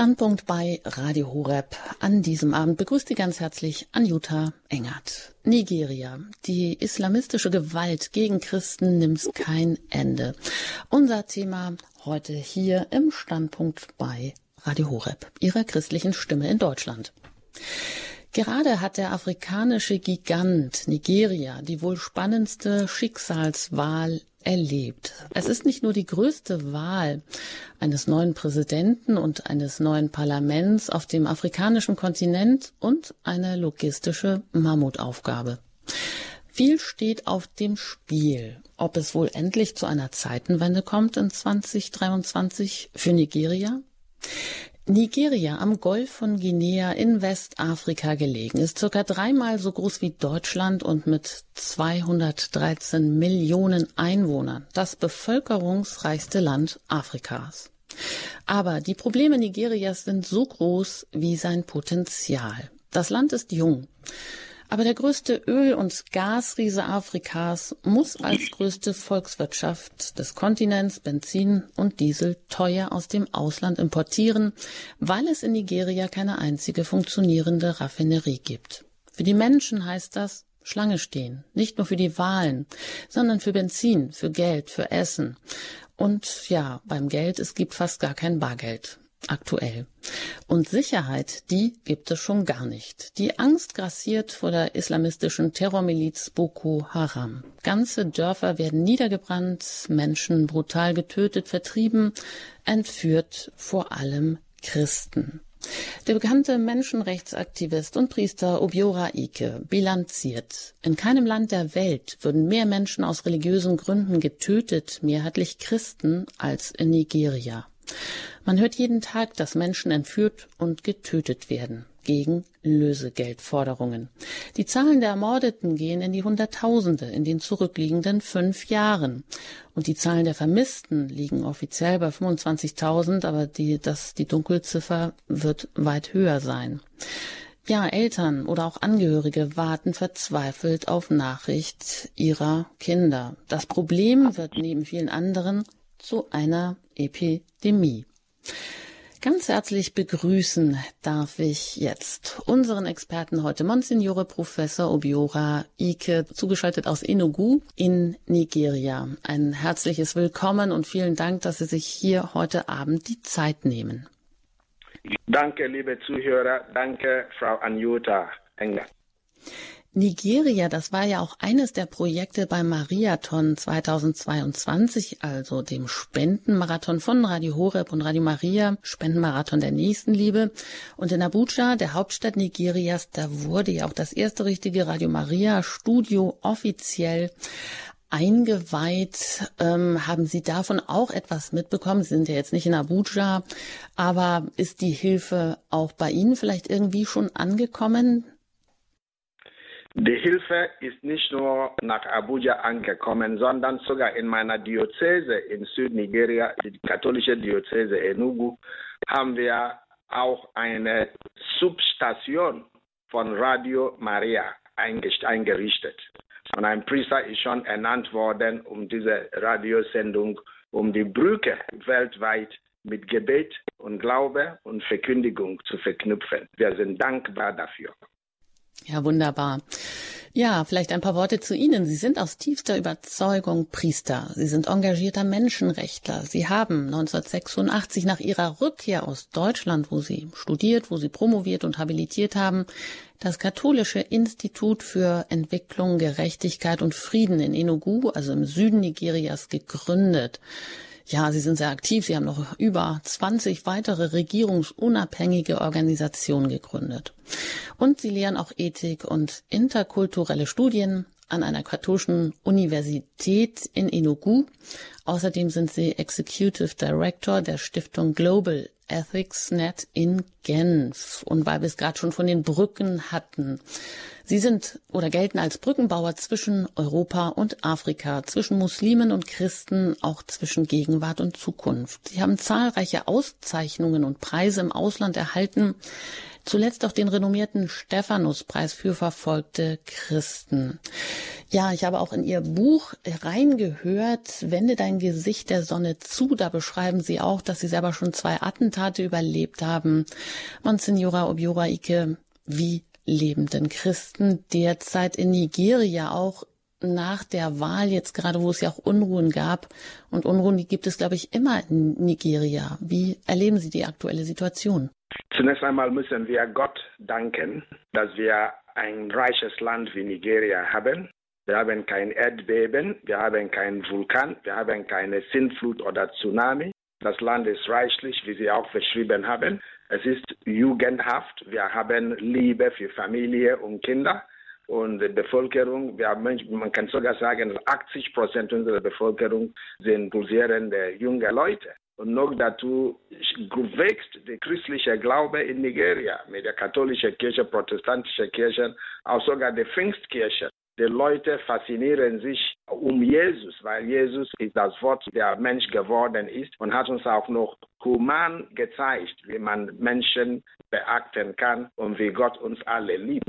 Standpunkt bei Radio Horeb. An diesem Abend begrüßt Sie ganz herzlich Anjuta Engert. Nigeria. Die islamistische Gewalt gegen Christen nimmt kein Ende. Unser Thema heute hier im Standpunkt bei Radio Horeb, Ihrer christlichen Stimme in Deutschland. Gerade hat der afrikanische Gigant Nigeria die wohl spannendste Schicksalswahl erlebt. Es ist nicht nur die größte Wahl eines neuen Präsidenten und eines neuen Parlaments auf dem afrikanischen Kontinent und eine logistische Mammutaufgabe. Viel steht auf dem Spiel. Ob es wohl endlich zu einer Zeitenwende kommt in 2023 für Nigeria? Nigeria am Golf von Guinea in Westafrika gelegen ist circa dreimal so groß wie Deutschland und mit 213 Millionen Einwohnern das bevölkerungsreichste Land Afrikas. Aber die Probleme Nigerias sind so groß wie sein Potenzial. Das Land ist jung. Aber der größte Öl- und Gasriese Afrikas muss als größte Volkswirtschaft des Kontinents Benzin und Diesel teuer aus dem Ausland importieren, weil es in Nigeria keine einzige funktionierende Raffinerie gibt. Für die Menschen heißt das Schlange stehen, nicht nur für die Wahlen, sondern für Benzin, für Geld, für Essen. Und ja, beim Geld, es gibt fast gar kein Bargeld aktuell. Und Sicherheit, die gibt es schon gar nicht. Die Angst grassiert vor der islamistischen Terrormiliz Boko Haram. Ganze Dörfer werden niedergebrannt, Menschen brutal getötet, vertrieben, entführt, vor allem Christen. Der bekannte Menschenrechtsaktivist und Priester Obiora Ike bilanziert, in keinem Land der Welt würden mehr Menschen aus religiösen Gründen getötet, mehrheitlich Christen, als in Nigeria. Man hört jeden Tag, dass Menschen entführt und getötet werden gegen Lösegeldforderungen. Die Zahlen der Ermordeten gehen in die Hunderttausende in den zurückliegenden fünf Jahren. Und die Zahlen der Vermissten liegen offiziell bei 25.000, aber die, das, die Dunkelziffer wird weit höher sein. Ja, Eltern oder auch Angehörige warten verzweifelt auf Nachricht ihrer Kinder. Das Problem wird neben vielen anderen zu einer Epidemie. Ganz herzlich begrüßen darf ich jetzt unseren Experten heute, Monsignore Professor Obiora Ike, zugeschaltet aus Enugu in Nigeria. Ein herzliches Willkommen und vielen Dank, dass Sie sich hier heute Abend die Zeit nehmen. Danke, liebe Zuhörer. Danke, Frau Anjuta Enger. Nigeria, das war ja auch eines der Projekte beim Mariathon 2022, also dem Spendenmarathon von Radio Horeb und Radio Maria, Spendenmarathon der Nächstenliebe. Und in Abuja, der Hauptstadt Nigerias, da wurde ja auch das erste richtige Radio Maria Studio offiziell eingeweiht. Ähm, haben Sie davon auch etwas mitbekommen? Sie sind ja jetzt nicht in Abuja, aber ist die Hilfe auch bei Ihnen vielleicht irgendwie schon angekommen? Die Hilfe ist nicht nur nach Abuja angekommen, sondern sogar in meiner Diözese in Südnigeria, die katholische Diözese Enugu, haben wir auch eine Substation von Radio Maria eingerichtet. Und ein Priester ist schon ernannt worden, um diese Radiosendung, um die Brücke weltweit mit Gebet und Glaube und Verkündigung zu verknüpfen. Wir sind dankbar dafür. Ja, wunderbar. Ja, vielleicht ein paar Worte zu Ihnen. Sie sind aus tiefster Überzeugung Priester. Sie sind engagierter Menschenrechtler. Sie haben 1986 nach Ihrer Rückkehr aus Deutschland, wo Sie studiert, wo Sie promoviert und habilitiert haben, das Katholische Institut für Entwicklung, Gerechtigkeit und Frieden in Enugu, also im Süden Nigerias, gegründet. Ja, Sie sind sehr aktiv. Sie haben noch über 20 weitere regierungsunabhängige Organisationen gegründet. Und Sie lehren auch Ethik und interkulturelle Studien an einer katholischen Universität in Enugu. Außerdem sind Sie Executive Director der Stiftung Global EthicsNet in Genf. Und weil wir es gerade schon von den Brücken hatten. Sie sind oder gelten als Brückenbauer zwischen Europa und Afrika, zwischen Muslimen und Christen, auch zwischen Gegenwart und Zukunft. Sie haben zahlreiche Auszeichnungen und Preise im Ausland erhalten, zuletzt auch den renommierten Stephanuspreis für verfolgte Christen. Ja, ich habe auch in Ihr Buch reingehört, Wende dein Gesicht der Sonne zu. Da beschreiben Sie auch, dass Sie selber schon zwei Attentate überlebt haben. Monsignora Obiora Ike, wie leben denn Christen derzeit in Nigeria auch nach der Wahl, jetzt gerade wo es ja auch Unruhen gab, und Unruhen, die gibt es, glaube ich, immer in Nigeria. Wie erleben Sie die aktuelle Situation? Zunächst einmal müssen wir Gott danken, dass wir ein reiches Land wie Nigeria haben. Wir haben kein Erdbeben, wir haben keinen Vulkan, wir haben keine Sintflut oder Tsunami. Das Land ist reichlich, wie Sie auch beschrieben haben. Es ist jugendhaft. Wir haben Liebe für Familie und Kinder und die Bevölkerung, wir haben, man kann sogar sagen, 80 Prozent unserer Bevölkerung sind pulsierende junge Leute. Und noch dazu wächst der christliche Glaube in Nigeria mit der katholischen Kirche, protestantischen Kirche, auch sogar der Pfingstkirche. Die Leute faszinieren sich um Jesus, weil Jesus ist das Wort, der Mensch geworden ist und hat uns auch noch human gezeigt, wie man Menschen beachten kann und wie Gott uns alle liebt.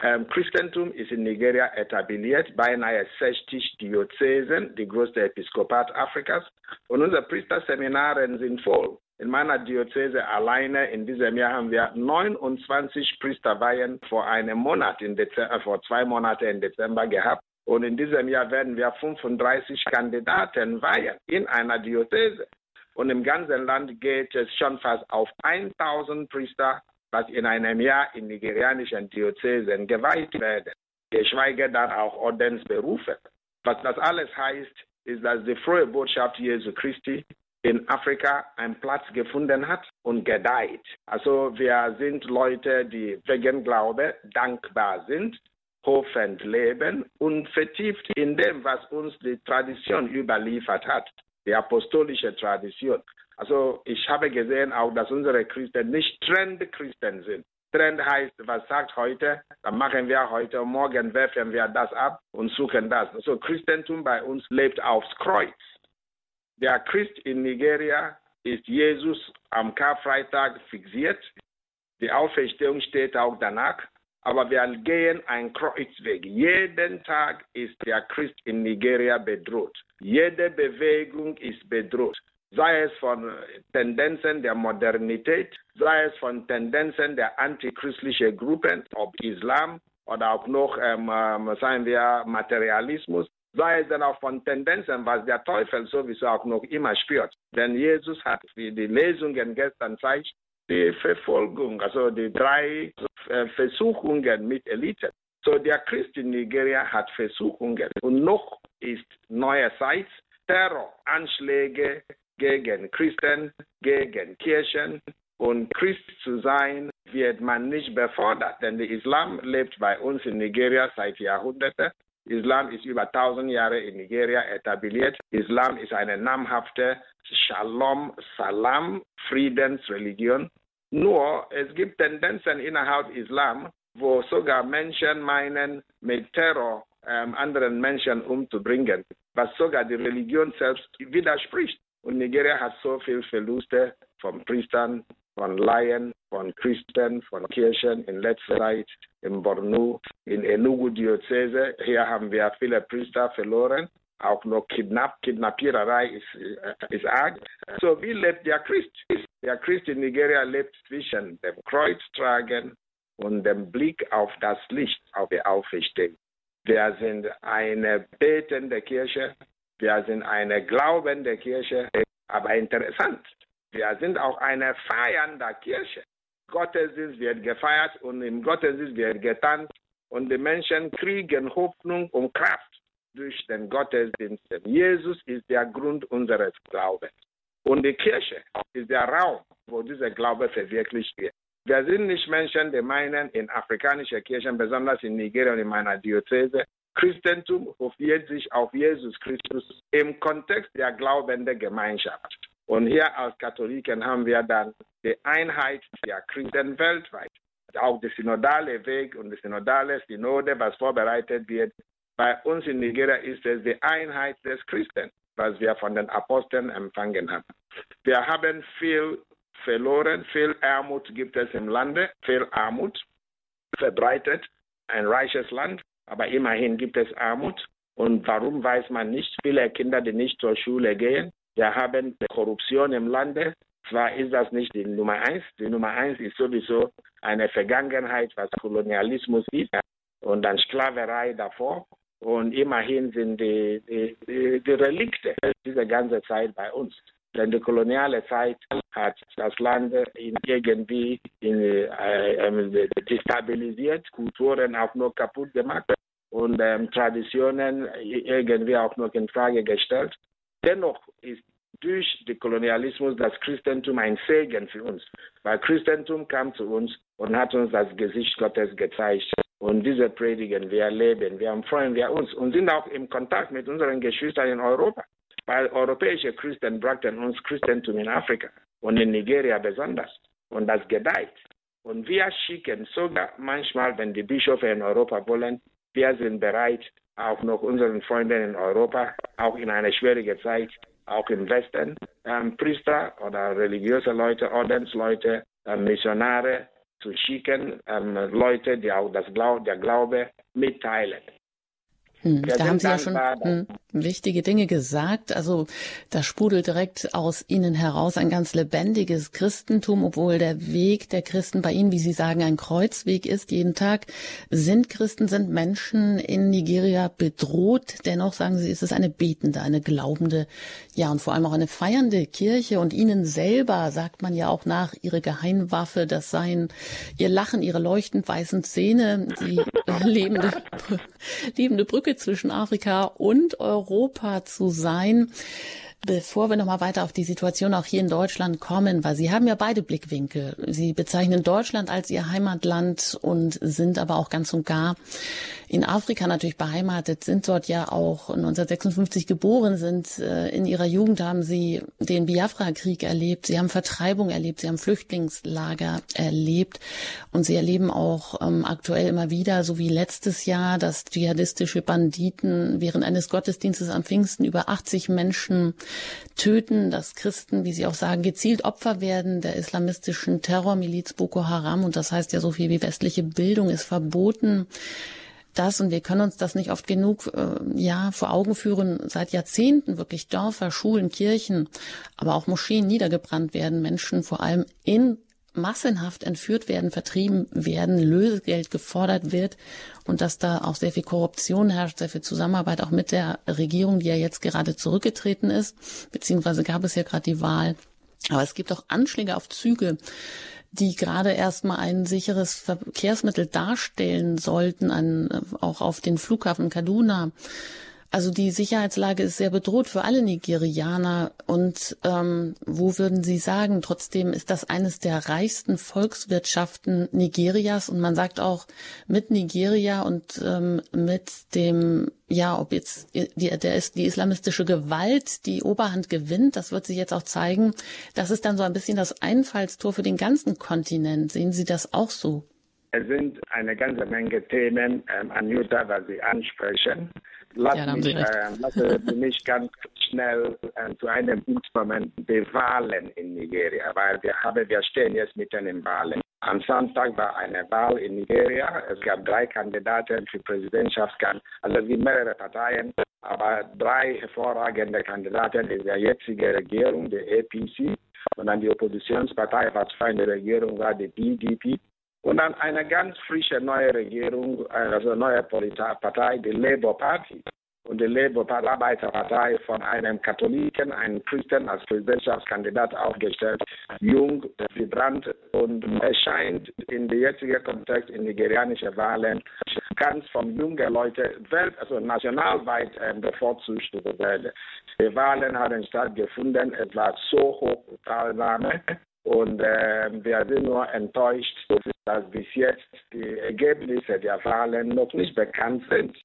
Ähm, Christentum ist in Nigeria etabliert, beinahe 60 Diözesen, die größte Episkopat Afrikas. Und unsere Priesterseminare sind voll. In meiner Diözese alleine in diesem Jahr haben wir 29 Priesterweihen vor einem Monat, in Dezember, äh, vor zwei Monaten im Dezember gehabt. Und in diesem Jahr werden wir 35 Kandidaten weihen in einer Diözese. Und im ganzen Land geht es schon fast auf 1000 Priester, was in einem Jahr in nigerianischen Diözesen geweiht werden. Geschweige dann auch Ordensberufe. Was das alles heißt, ist, dass die frohe Botschaft Jesu Christi in Afrika einen Platz gefunden hat und gedeiht. Also wir sind Leute, die wegen Glaube dankbar sind, hoffend leben und vertieft in dem, was uns die Tradition überliefert hat, die apostolische Tradition. Also ich habe gesehen auch, dass unsere Christen nicht Trendchristen sind. Trend heißt, was sagt heute, dann machen wir heute, morgen werfen wir das ab und suchen das. Also Christentum bei uns lebt aufs Kreuz. Der Christ in Nigeria ist Jesus am Karfreitag fixiert. Die Auferstehung steht auch danach. Aber wir gehen einen Kreuzweg. Jeden Tag ist der Christ in Nigeria bedroht. Jede Bewegung ist bedroht. Sei es von Tendenzen der Modernität, sei es von Tendenzen der antichristlichen Gruppen, ob Islam oder auch noch, ähm, ähm sagen wir, Materialismus, sei es dann auch von Tendenzen, was der Teufel sowieso auch noch immer spürt. Denn Jesus hat, wie die Lesungen gestern zeigt, die Verfolgung, also die drei Versuchungen mit Elite. So der Christ in Nigeria hat Versuchungen und noch ist neuerseits Terror, Anschläge gegen Christen, gegen Kirchen und Christ zu sein wird man nicht befordert, denn der Islam lebt bei uns in Nigeria seit Jahrhunderten Islam ist über 1000 Jahre in Nigeria etabliert. Islam ist eine namhafte Shalom, Salam, Friedensreligion. Nur es gibt Tendenzen innerhalb Islam, wo sogar Menschen meinen, mit Terror ähm, anderen Menschen umzubringen, was sogar die Religion selbst widerspricht. Und Nigeria hat so viele Verluste von Priestern, von Laien, von Christen, von Kirchen in letzter Zeit in Bornu, in Enugu-Diözese. Hier haben wir viele Priester verloren. Auch noch Kidnap, Kidnappiererei ist, äh, ist arg. So, wie lebt der Christ? Der Christ in Nigeria lebt zwischen dem Kreuztragen und dem Blick auf das Licht, auf die Auferstehung. Wir sind eine betende Kirche, wir sind eine glaubende Kirche, aber interessant, wir sind auch eine feiernde Kirche. Gottesdienst wird gefeiert und im Gottesdienst wird getanzt und die Menschen kriegen Hoffnung und Kraft durch den Gottesdienst. Jesus ist der Grund unseres Glaubens. Und die Kirche ist der Raum, wo dieser Glaube verwirklicht wird. Wir sind nicht Menschen, die meinen, in afrikanischen Kirchen, besonders in Nigeria und in meiner Diözese, Christentum hofiert sich auf Jesus Christus im Kontext der glaubenden Gemeinschaft. Und hier als Katholiken haben wir dann die Einheit der Christen weltweit. Auch der synodale Weg und die synodale Synode, was vorbereitet wird. Bei uns in Nigeria ist es die Einheit des Christen, was wir von den Aposteln empfangen haben. Wir haben viel verloren, viel Armut gibt es im Lande, viel Armut verbreitet, ein reiches Land. aber immerhin gibt es Armut. Und warum weiß man nicht? Viele Kinder, die nicht zur Schule gehen, wir haben Korruption im Lande. Zwar ist das nicht die Nummer eins. Die Nummer eins ist sowieso eine Vergangenheit, was Kolonialismus ist und dann Sklaverei davor. Und immerhin sind die, die, die, die Relikte dieser ganzen Zeit bei uns. Denn die koloniale Zeit hat das Land in irgendwie in, äh, äh, destabilisiert, Kulturen auch nur kaputt gemacht und ähm, Traditionen irgendwie auch noch in Frage gestellt. Dennoch ist durch den Kolonialismus das Christentum ein Segen für uns, weil Christentum kam zu uns und hat uns das Gesicht Gottes gezeigt. Und diese predigen wir, leben wir, freuen wir uns und sind auch im Kontakt mit unseren Geschwistern in Europa. Weil europäische Christen brachten uns Christentum in Afrika und in Nigeria besonders. Und das gedeiht. Und wir schicken sogar manchmal, wenn die Bischöfe in Europa wollen, wir sind bereit, auch noch unseren Freunden in Europa, auch in einer schwierigen Zeit, auch im Westen, ähm, Priester oder religiöse Leute, Ordensleute, ähm, Missionare zu schicken, ähm, Leute, die auch das Glau der Glaube mitteilen. Hm, da haben Sie ja schon hm, wichtige Dinge gesagt. Also da sprudelt direkt aus Ihnen heraus ein ganz lebendiges Christentum, obwohl der Weg der Christen bei Ihnen, wie Sie sagen, ein Kreuzweg ist. Jeden Tag sind Christen, sind Menschen in Nigeria bedroht. Dennoch sagen Sie, ist es eine betende, eine glaubende, ja und vor allem auch eine feiernde Kirche. Und Ihnen selber sagt man ja auch nach, Ihre Geheimwaffe, das seien Ihr Lachen, Ihre leuchtend weißen Zähne, die lebende, lebende Brücke Brücke zwischen Afrika und Europa zu sein. Bevor wir nochmal weiter auf die Situation auch hier in Deutschland kommen, weil Sie haben ja beide Blickwinkel. Sie bezeichnen Deutschland als Ihr Heimatland und sind aber auch ganz und gar in Afrika natürlich beheimatet, sind dort ja auch 1956 geboren, sind äh, in ihrer Jugend haben sie den Biafra-Krieg erlebt, sie haben Vertreibung erlebt, sie haben Flüchtlingslager erlebt und sie erleben auch ähm, aktuell immer wieder, so wie letztes Jahr, dass dschihadistische Banditen während eines Gottesdienstes am Pfingsten über 80 Menschen töten, dass Christen, wie sie auch sagen, gezielt Opfer werden der islamistischen Terrormiliz Boko Haram. Und das heißt ja so viel wie westliche Bildung ist verboten. Das und wir können uns das nicht oft genug äh, ja vor Augen führen seit Jahrzehnten wirklich Dörfer, Schulen, Kirchen, aber auch Moscheen niedergebrannt werden, Menschen vor allem in massenhaft entführt werden, vertrieben werden, Lösegeld gefordert wird und dass da auch sehr viel Korruption herrscht, sehr viel Zusammenarbeit auch mit der Regierung, die ja jetzt gerade zurückgetreten ist, beziehungsweise gab es ja gerade die Wahl. Aber es gibt auch Anschläge auf Züge die gerade erstmal ein sicheres Verkehrsmittel darstellen sollten, an, auch auf den Flughafen Kaduna. Also die Sicherheitslage ist sehr bedroht für alle Nigerianer. Und ähm, wo würden Sie sagen, trotzdem ist das eines der reichsten Volkswirtschaften Nigerias und man sagt auch mit Nigeria und ähm, mit dem, ja, ob jetzt die, der ist die islamistische Gewalt die Oberhand gewinnt, das wird sich jetzt auch zeigen. Das ist dann so ein bisschen das Einfallstor für den ganzen Kontinent. Sehen Sie das auch so? Es sind eine ganze Menge Themen, ähm, Anjuta, was Sie ansprechen. Lass, ja, mich, äh, lass mich ganz schnell äh, zu einem Instrument die Wahlen in Nigeria, weil wir haben, wir stehen jetzt mitten in Wahlen. Am Samstag war eine Wahl in Nigeria. Es gab drei Kandidaten für Präsidentschaftskandidaten, also es gibt mehrere Parteien, aber drei hervorragende Kandidaten in der jetzigen Regierung, der APC. Und dann die Oppositionspartei, was für eine Regierung war, die BDP. Und dann eine ganz frische neue Regierung, also neue Partei, die Labour Party. Und die Labour Arbeiterpartei von einem Katholiken, einem Christen als Präsidentschaftskandidat aufgestellt, jung, vibrant und erscheint in der jetzigen Kontext in nigerianischen Wahlen ganz von jungen Leuten, also nationalweit äh, bevorzugt werden. Die Wahlen haben stattgefunden, es war so hoch Teilnahme und äh, wir sind nur enttäuscht, dass bis jetzt die Ergebnisse der Wahlen noch nicht bekannt sind.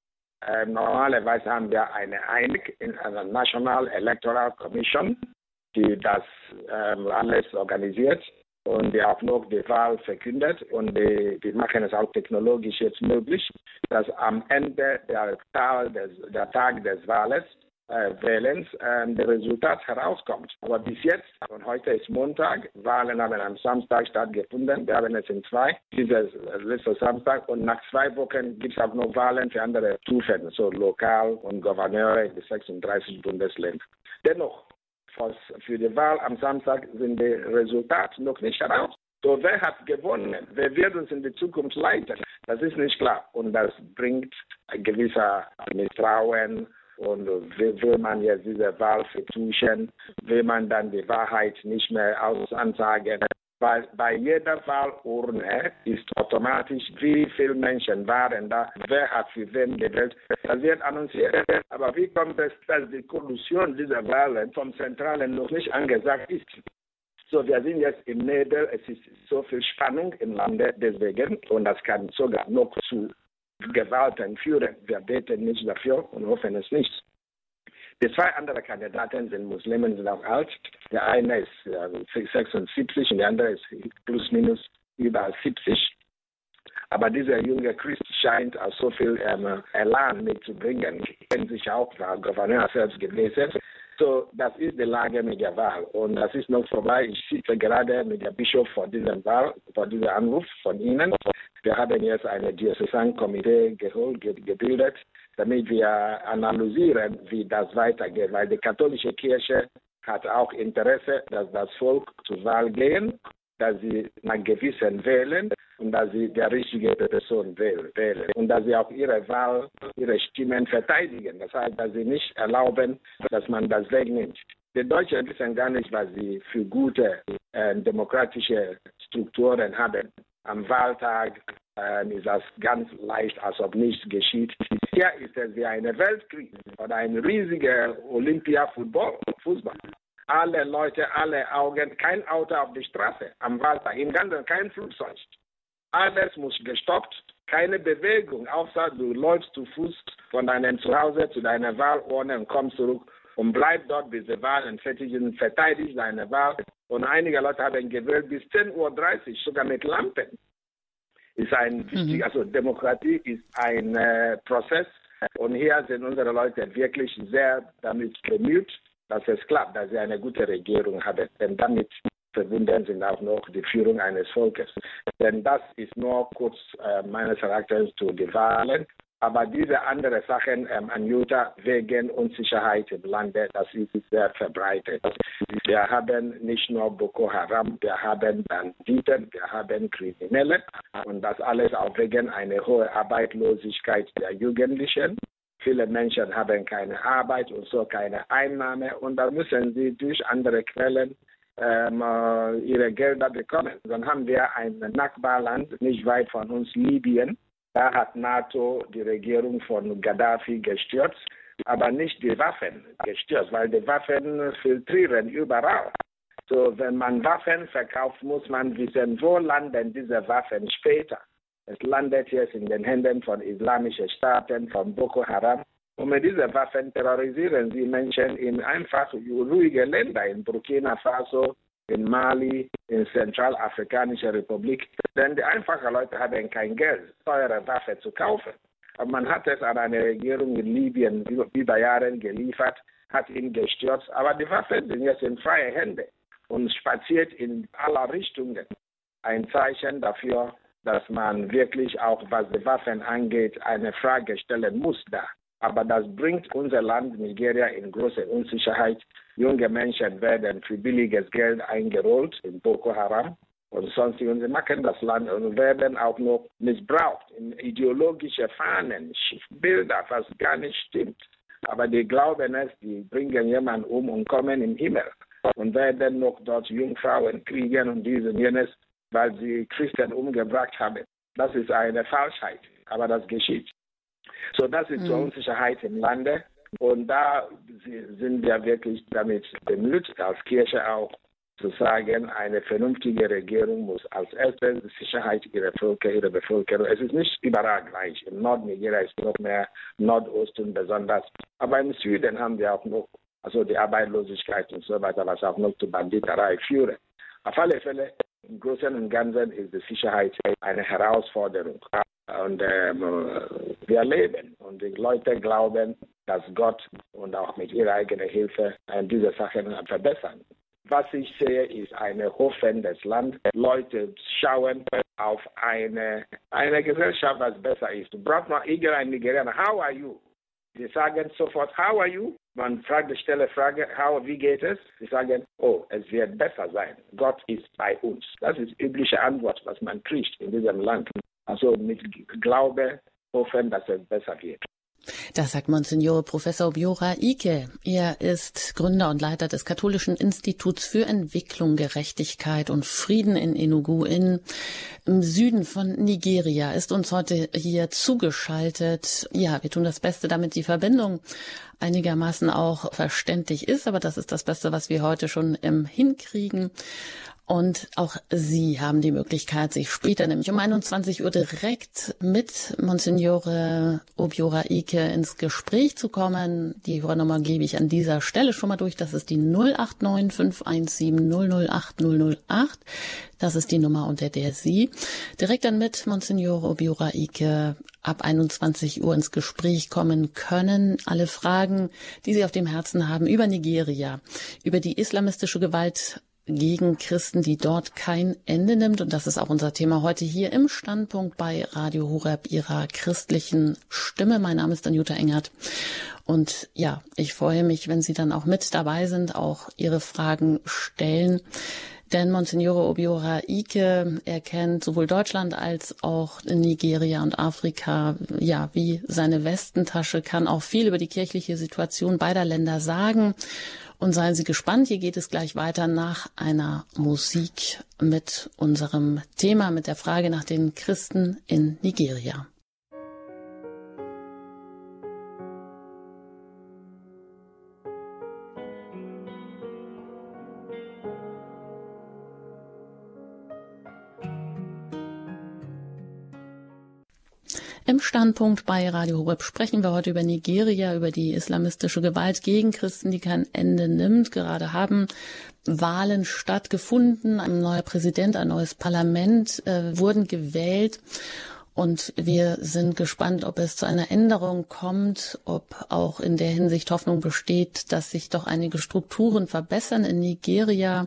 Äh, normalerweise haben wir eine EINC, eine National Electoral Commission, die das äh, alles organisiert und die auch noch die Wahl verkündet. Und die, die machen es auch technologisch jetzt möglich, dass am Ende der, Tag des, der Tag des Wahles wählen, äh, das Resultat herauskommt. Aber bis jetzt, und heute ist Montag, Wahlen haben am Samstag stattgefunden. Wir haben es in zwei, dieses äh, letzte Samstag. Und nach zwei Wochen gibt es auch noch Wahlen für andere Stufen, so lokal und Gouverneure in den 36 Bundesländern. Dennoch, für die Wahl am Samstag sind die Resultate noch nicht heraus. So, wer hat gewonnen? Wer wird uns in die Zukunft leiten? Das ist nicht klar. Und das bringt ein gewisser Misstrauen. Und will man jetzt diese Wahl vertuschen? Will man dann die Wahrheit nicht mehr ansagen? Weil bei jeder Wahlurne ist automatisch, wie viele Menschen waren da, wer hat für wen gewählt. Das wird annonciert. Aber wie kommt es, dass die Kollusion dieser Wahlen vom Zentralen noch nicht angesagt ist? So, wir sind jetzt im Nebel, es ist so viel Spannung im Lande deswegen und das kann sogar noch zu Gewalten führen. Wir beten nicht dafür und hoffen es nicht. Die zwei anderen Kandidaten sind Muslimen, sind auch alt. Der eine ist äh, 76 und der andere ist plus minus über 70. Aber dieser junge Christ scheint auch so viel ähm, Elan mitzubringen. Kennt sich auch, war Gouverneur selbst gewesen. So, das ist die Lage mit der Wahl. Und das ist noch vorbei. Ich sitze gerade mit der Bischof vor diesem Wahl, vor diesem Anruf von Ihnen. Wir haben jetzt ein Diözesankomitee gebildet, damit wir analysieren, wie das weitergeht. Weil die katholische Kirche hat auch Interesse, dass das Volk zur Wahl gehen, dass sie nach Gewissen wählen und dass sie die richtige Person wählen und dass sie auch ihre Wahl, ihre Stimmen verteidigen. Das heißt, dass sie nicht erlauben, dass man das wegnimmt. Die Deutschen wissen gar nicht, was sie für gute äh, demokratische Strukturen haben. Am Wahltag äh, ist das ganz leicht, als ob nichts geschieht. Hier ist es wie eine Weltkrieg oder ein riesiger Olympia-Fußball. Alle Leute, alle Augen, kein Auto auf der Straße, am Wahltag, im Ganzen kein Flugzeug. Alles muss gestoppt, keine Bewegung, außer du läufst zu Fuß von deinem Zuhause zu deiner Wahlurne und kommst zurück und bleib dort, bis die Wahlen fertig sind, verteidigst deine Wahl. Und einige Leute haben gewählt bis 10.30 Uhr, sogar mit Lampen. Ist ein mhm. also Demokratie ist ein äh, Prozess und hier sind unsere Leute wirklich sehr damit bemüht, dass es klappt, dass sie eine gute Regierung haben. Denn damit verbunden sind auch noch die Führung eines Volkes. Denn das ist nur kurz äh, meines Erachtens zu den Wahlen. Aber diese anderen Sachen ähm, an Utah wegen Unsicherheit im Lande, das ist sehr verbreitet. Wir haben nicht nur Boko Haram, wir haben Banditen, wir haben Kriminelle und das alles auch wegen einer hohen Arbeitslosigkeit der Jugendlichen. Viele Menschen haben keine Arbeit und so keine Einnahme und da müssen sie durch andere Quellen ähm, äh, ihre Gelder bekommen. Dann haben wir ein Nachbarland nicht weit von uns, Libyen. Da hat NATO die Regierung von Gaddafi gestürzt, aber nicht die Waffen gestürzt, weil die Waffen filtrieren überall. So, wenn man Waffen verkauft, muss man wissen, wo landen diese Waffen später. Es landet jetzt in den Händen von islamischen Staaten, von Boko Haram. Und mit diesen Waffen terrorisieren sie Menschen in einfach ruhige Länder, in Burkina Faso, in Mali, in Zentralafrikanischer Republik. Denn die einfachen Leute haben kein Geld, teure Waffen zu kaufen. Aber man hat es an eine Regierung in Libyen über Jahre geliefert, hat ihn gestürzt. Aber die Waffen sind jetzt in freie Hände und spaziert in aller Richtungen. Ein Zeichen dafür, dass man wirklich auch, was die Waffen angeht, eine Frage stellen muss da. Aber das bringt unser Land Nigeria in große Unsicherheit. Junge Menschen werden für billiges Geld eingerollt in Boko Haram und sonst. Und sie machen das Land und werden auch noch missbraucht in ideologische Fahnen, Bilder, was gar nicht stimmt. Aber die glauben es, die bringen jemanden um und kommen im Himmel und werden noch dort Jungfrauen kriegen und dies und jenes, weil sie Christen umgebracht haben. Das ist eine Falschheit, aber das geschieht. So, das ist mhm. Unsicherheit im Lande. Und da sind wir wirklich damit bemüht, als Kirche auch zu sagen, eine vernünftige Regierung muss als erstes die Sicherheit ihrer Völker, ihrer Bevölkerung. Es ist nicht überall gleich. Im Norden Nigeria ist noch mehr, Nordosten besonders. Aber im Süden haben wir auch noch also die Arbeitslosigkeit und so weiter, was auch noch zu Banditerei führt. Auf alle Fälle, Großen und Ganzen ist die Sicherheit eine Herausforderung. Und ähm, wir leben und die Leute glauben, dass Gott und auch mit ihrer eigenen Hilfe diese Sachen verbessern. Was ich sehe, ist ein hoffendes Land. Leute schauen auf eine, eine Gesellschaft, was besser ist. Du brauchst mal irgendein Nigerianer. How are you? Sie sagen sofort, how are you? Man fragt die Stelle Frage, how, wie geht es? Sie sagen, oh, es wird besser sein. Gott ist bei uns. Das ist die übliche Antwort, was man kriegt in diesem Land. Also mit Glaube hoffen, dass es besser wird. Das sagt Monsignore Professor Biora Ike. Er ist Gründer und Leiter des Katholischen Instituts für Entwicklung, Gerechtigkeit und Frieden in Enugu in, im Süden von Nigeria. Ist uns heute hier zugeschaltet. Ja, wir tun das Beste, damit die Verbindung einigermaßen auch verständlich ist, aber das ist das Beste, was wir heute schon im hinkriegen. Und auch Sie haben die Möglichkeit, sich später, nämlich um 21 Uhr, direkt mit Monsignore Obiora Ike ins Gespräch zu kommen. Die Hörnummer gebe ich an dieser Stelle schon mal durch. Das ist die 089 517 008 008. Das ist die Nummer, unter der Sie direkt dann mit Monsignore Obiora Ike ab 21 Uhr ins Gespräch kommen können. Alle Fragen, die Sie auf dem Herzen haben über Nigeria, über die islamistische Gewalt gegen Christen, die dort kein Ende nimmt. Und das ist auch unser Thema heute hier im Standpunkt bei Radio Horeb, ihrer christlichen Stimme. Mein Name ist Anjuta Engert. Und ja, ich freue mich, wenn Sie dann auch mit dabei sind, auch Ihre Fragen stellen. Denn Monsignore Obiora Ike erkennt sowohl Deutschland als auch Nigeria und Afrika, ja, wie seine Westentasche, kann auch viel über die kirchliche Situation beider Länder sagen. Und seien Sie gespannt, hier geht es gleich weiter nach einer Musik mit unserem Thema, mit der Frage nach den Christen in Nigeria. Im Standpunkt bei Radio Horeb sprechen wir heute über Nigeria, über die islamistische Gewalt gegen Christen, die kein Ende nimmt. Gerade haben Wahlen stattgefunden. Ein neuer Präsident, ein neues Parlament äh, wurden gewählt. Und wir sind gespannt, ob es zu einer Änderung kommt, ob auch in der Hinsicht Hoffnung besteht, dass sich doch einige Strukturen verbessern in Nigeria.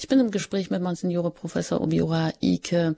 Ich bin im Gespräch mit Monsignore Professor Obiora Ike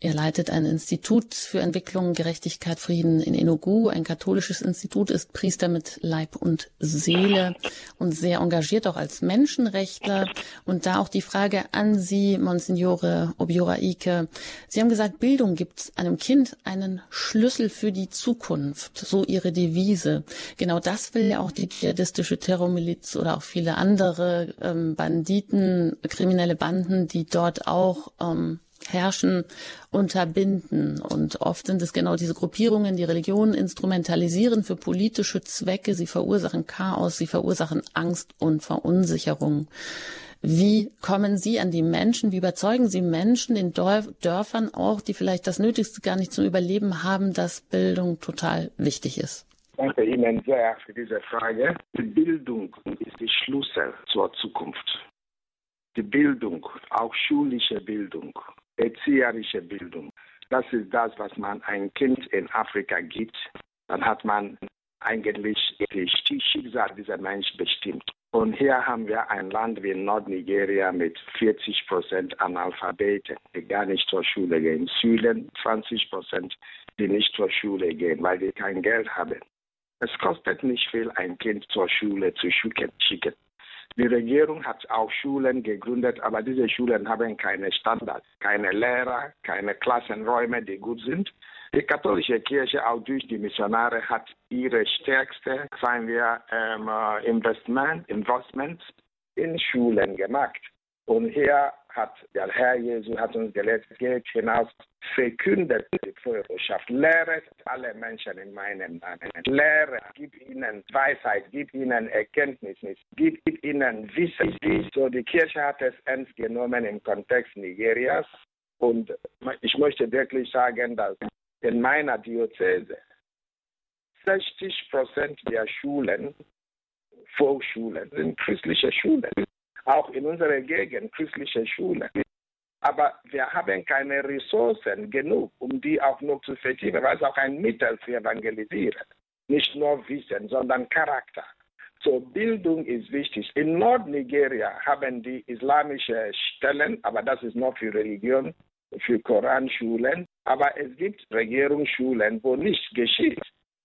er leitet ein Institut für Entwicklung, Gerechtigkeit, Frieden in Enugu, ein katholisches Institut, ist Priester mit Leib und Seele und sehr engagiert auch als Menschenrechtler. Und da auch die Frage an Sie, Monsignore Obiora Ike. Sie haben gesagt, Bildung gibt einem Kind einen Schlüssel für die Zukunft, so Ihre Devise. Genau das will ja auch die dschihadistische Terrormiliz oder auch viele andere ähm, Banditen, kriminelle Banden, die dort auch ähm, herrschen, unterbinden. Und oft sind es genau diese Gruppierungen, die Religion instrumentalisieren für politische Zwecke. Sie verursachen Chaos, sie verursachen Angst und Verunsicherung. Wie kommen Sie an die Menschen? Wie überzeugen Sie Menschen in Dörfern auch, die vielleicht das Nötigste gar nicht zum Überleben haben, dass Bildung total wichtig ist? Danke Ihnen sehr für diese Frage. Die Bildung ist der Schlüssel zur Zukunft. Die Bildung, auch schulische Bildung, erzieherische Bildung. Das ist das, was man ein Kind in Afrika gibt. Dann hat man eigentlich das Schicksal dieser Mensch bestimmt. Und hier haben wir ein Land wie Nordnigeria mit 40 Prozent Analphabeten, die gar nicht zur Schule gehen. Süden 20 Prozent, die nicht zur Schule gehen, weil die kein Geld haben. Es kostet nicht viel, ein Kind zur Schule zu schicken. Die Regierung hat auch Schulen gegründet, aber diese Schulen haben keine Standards, keine Lehrer, keine Klassenräume, die gut sind. Die katholische Kirche, auch durch die Missionare, hat ihre stärkste, sagen wir, ähm, äh, Investment, Investment in Schulen gemacht. Und hier hat der Herr Jesus hat uns gelehrt, geht hinaus, verkündet die Botschaft, lehret alle Menschen in meinem Namen. Lehre, gib ihnen Weisheit, gib ihnen Erkenntnis, gib ihnen Wissen. So, die Kirche hat es ernst genommen im Kontext Nigerias. Und ich möchte wirklich sagen, dass in meiner Diözese 60 Prozent der Schulen, Volksschulen, sind christliche Schulen auch in unserer Gegend christliche Schulen. Aber wir haben keine Ressourcen genug, um die auch noch zu vertiefen, weil es auch ein Mittel für Evangelisieren. nicht nur Wissen, sondern Charakter. So Bildung ist wichtig. In Nordnigeria haben die islamische Stellen, aber das ist nur für Religion, für Koranschulen. Aber es gibt Regierungsschulen, wo nichts geschieht.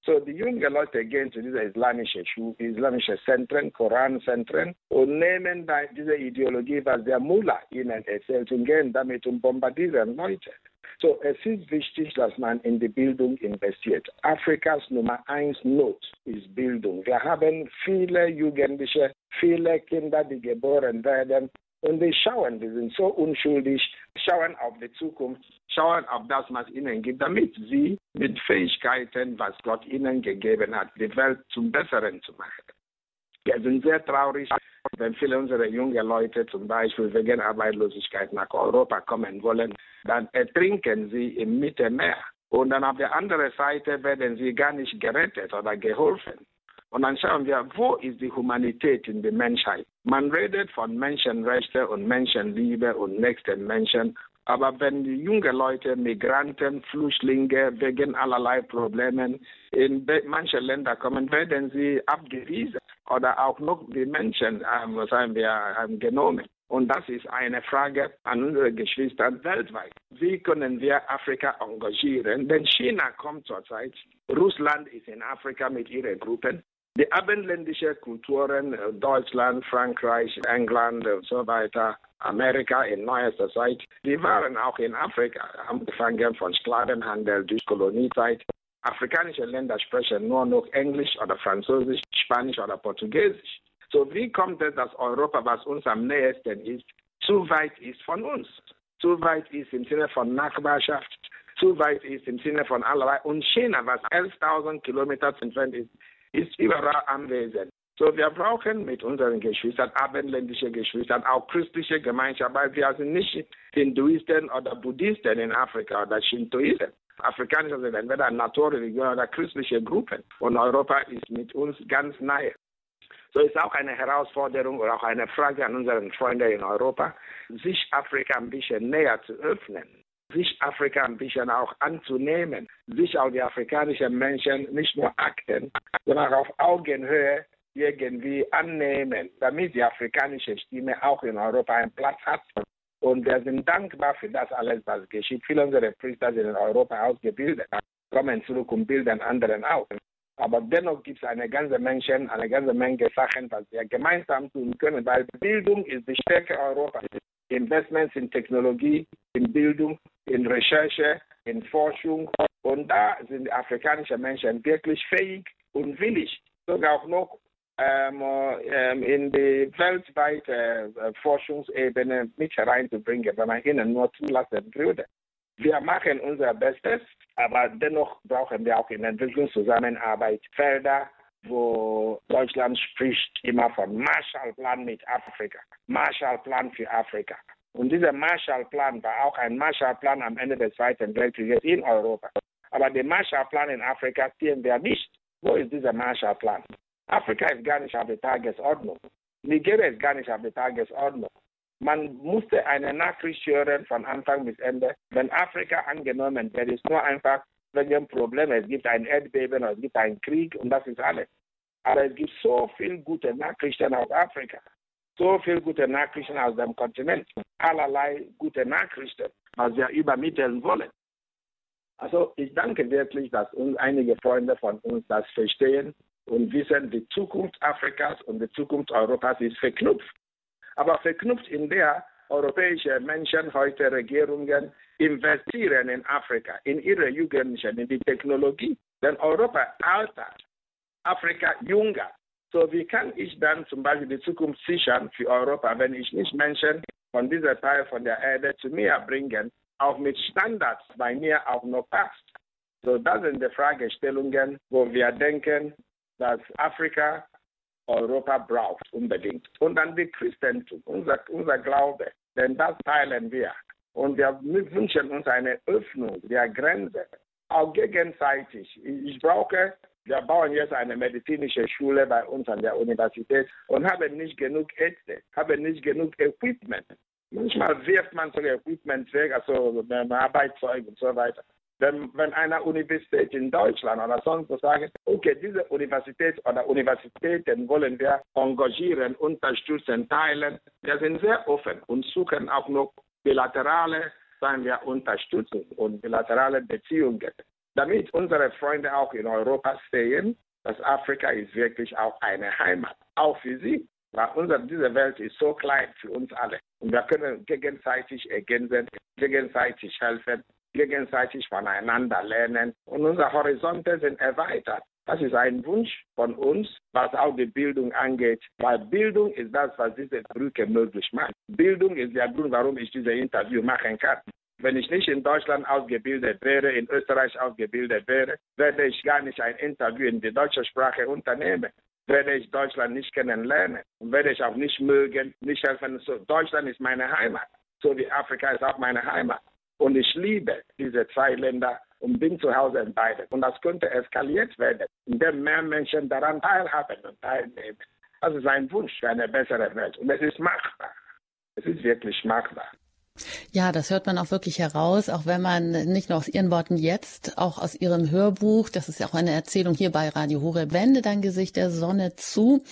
So Leute gehen zu diesen islamischen Schulen, islamischen Zentren, und nehmen da diese Ideologie, was der Mullah ihnen erzählt und gehen damit und bombardieren Leute. So es ist wichtig, dass man in die Bildung investiert. Afrikas Nummer eins Not ist Bildung. Wir haben viele Jugendliche, viele Kinder, die geboren werden und die schauen, die sind so unschuldig, schauen auf die Zukunft, schauen auf das, was ihnen gibt, damit sie mit Fähigkeiten, was Gott ihnen gegeben hat, die Welt zum Besseren zu machen. Wir sind sehr traurig, wenn viele unserer jungen Leute zum Beispiel wegen Arbeitslosigkeit nach Europa kommen wollen, dann ertrinken sie im Mittelmeer. Und dann auf der anderen Seite werden sie gar nicht gerettet oder geholfen. Und dann schauen wir, wo ist die Humanität in der Menschheit? Man redet von Menschenrechte und Menschenliebe und nächsten Menschen. Aber wenn die jungen Leute, Migranten, Flüchtlinge wegen allerlei Problemen in manche Länder kommen, werden sie abgewiesen oder auch noch die Menschen, ähm, sagen wir, ähm, genommen. Und das ist eine Frage an unsere Geschwister weltweit. Wie können wir Afrika engagieren? Denn China kommt zurzeit, Russland ist in Afrika mit ihren Gruppen, die abendländischen Kulturen, äh, Deutschland, Frankreich, England und so weiter, Amerika in neuester Zeit, die waren auch in Afrika, angefangen von Sklavenhandel durch Koloniezeit. Afrikanische Länder sprechen nur noch Englisch oder Französisch, Spanisch oder Portugiesisch. So wie kommt es, dass Europa, was uns am nächsten ist, zu weit ist von uns? Zu weit ist im Sinne von Nachbarschaft, zu weit ist im Sinne von allerlei. Und China, was 11.000 Kilometer entfernt ist, ist überall anwesend. So, wir brauchen mit unseren Geschwistern, abendländische Geschwistern, auch christliche Gemeinschaft, weil wir sind nicht Hinduisten oder Buddhisten in Afrika oder Shintoisten. Afrikanische sind entweder Naturreligion oder christliche Gruppen. Und Europa ist mit uns ganz nahe. So ist auch eine Herausforderung oder auch eine Frage an unseren Freunde in Europa, sich Afrika ein bisschen näher zu öffnen sich Afrika ein bisschen auch anzunehmen, sich auch die afrikanischen Menschen nicht nur Akten, sondern auf Augenhöhe irgendwie annehmen, damit die afrikanische Stimme auch in Europa einen Platz hat. Und wir sind dankbar für das alles, was geschieht. Viele unserer Priester sind in Europa ausgebildet, kommen zurück und bilden anderen auch. Aber dennoch gibt es eine ganze Menge, eine ganze Menge Sachen, was wir gemeinsam tun können, weil Bildung ist die Stärke Europas. Investments in Technologie, in Bildung, in Recherche, in Forschung. Und da sind afrikanische Menschen wirklich fähig und willig, sogar auch noch ähm, ähm, in die weltweite äh, Forschungsebene mit hereinzubringen, wenn man ihnen nur zulassen würde. Wir machen unser Bestes, aber dennoch brauchen wir auch in Entwicklungszusammenarbeit Felder, wo Deutschland spricht immer von Marshallplan mit Afrika, Marshallplan für Afrika. Und dieser Marshallplan war auch ein Marshallplan am Ende des Zweiten Weltkrieges in Europa. Aber den Marshallplan in Afrika sehen wir nicht. Wo ist dieser Marshallplan? Afrika ist gar nicht auf der Tagesordnung. Nigeria ist gar nicht auf der Tagesordnung. Man musste eine Nachricht hören von Anfang bis Ende. Wenn Afrika angenommen wird, ist nur einfach wegen Probleme. Es gibt ein Erdbeben, es gibt einen Krieg und das ist alles. Aber es gibt so viele gute Nachrichten aus Afrika. So viele gute Nachrichten aus dem Kontinent. Allerlei gute Nachrichten, was wir übermitteln wollen. Also ich danke wirklich, dass uns einige Freunde von uns das verstehen und wissen, die Zukunft Afrikas und die Zukunft Europas ist verknüpft. Aber verknüpft in der europäische Menschen, heute Regierungen, investieren in Afrika, in ihre Jugendlichen, in die Technologie. Denn Europa altert, Afrika jünger. So wie kann ich dann zum Beispiel die Zukunft sichern für Europa, wenn ich nicht Menschen von dieser Teil von der Erde zu mir bringen, auch mit Standards bei mir auch noch passt. So das sind die Fragestellungen, wo wir denken, dass Afrika Europa braucht unbedingt. Und dann die Christentum, unser, unser Glaube, denn das teilen wir. Und wir wünschen uns eine Öffnung der Grenze, auch gegenseitig. Ich brauche, wir bauen jetzt eine medizinische Schule bei uns an der Universität und haben nicht genug Ärzte, haben nicht genug Equipment. Manchmal wirft man so Equipment weg, also Arbeitszeug und so weiter. Wenn, wenn eine Universität in Deutschland oder sonst wo sagt, okay, diese Universität oder Universitäten wollen wir engagieren, unterstützen, teilen, wir sind sehr offen und suchen auch noch bilaterale sagen wir, Unterstützung und bilaterale Beziehungen, damit unsere Freunde auch in Europa sehen, dass Afrika ist wirklich auch eine Heimat, auch für sie. Weil unser, diese Welt ist so klein für uns alle. Und wir können gegenseitig ergänzen, gegenseitig helfen, gegenseitig voneinander lernen. Und unsere Horizonte sind erweitert. Das ist ein Wunsch von uns, was auch die Bildung angeht. Weil Bildung ist das, was diese Brücke möglich macht. Bildung ist der Grund, warum ich dieses Interview machen kann. Wenn ich nicht in Deutschland ausgebildet wäre, in Österreich ausgebildet wäre, werde ich gar nicht ein Interview in die deutsche Sprache unternehmen. Werde ich Deutschland nicht kennenlernen und werde ich auch nicht mögen, nicht helfen. So, Deutschland ist meine Heimat, so wie Afrika ist auch meine Heimat. Und ich liebe diese zwei Länder und bin zu Hause in beiden. Und das könnte eskaliert werden, indem mehr Menschen daran teilhaben und teilnehmen. Das ist ein Wunsch für eine bessere Welt. Und es ist machbar. Es ist wirklich machbar. Ja, das hört man auch wirklich heraus, auch wenn man nicht nur aus Ihren Worten jetzt, auch aus Ihrem Hörbuch, das ist ja auch eine Erzählung hier bei Radio Hure, wende dein Gesicht der Sonne zu.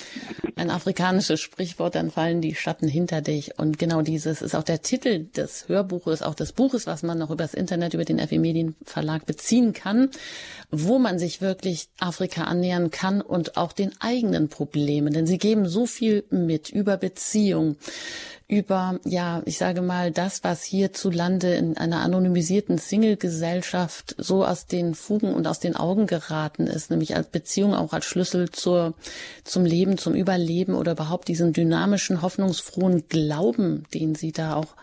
Ein afrikanisches Sprichwort, dann fallen die Schatten hinter dich. Und genau dieses ist auch der Titel des Hörbuches, auch des Buches, was man noch übers Internet, über den FE Medien Verlag beziehen kann, wo man sich wirklich Afrika annähern kann und auch den eigenen Problemen. Denn sie geben so viel mit über Beziehung, über, ja, ich sage mal, das, was hierzulande in einer anonymisierten Single-Gesellschaft so aus den Fugen und aus den Augen geraten ist, nämlich als Beziehung auch als Schlüssel zur, zum Leben, zum Überleben oder überhaupt diesen dynamischen, hoffnungsfrohen Glauben, den sie da auch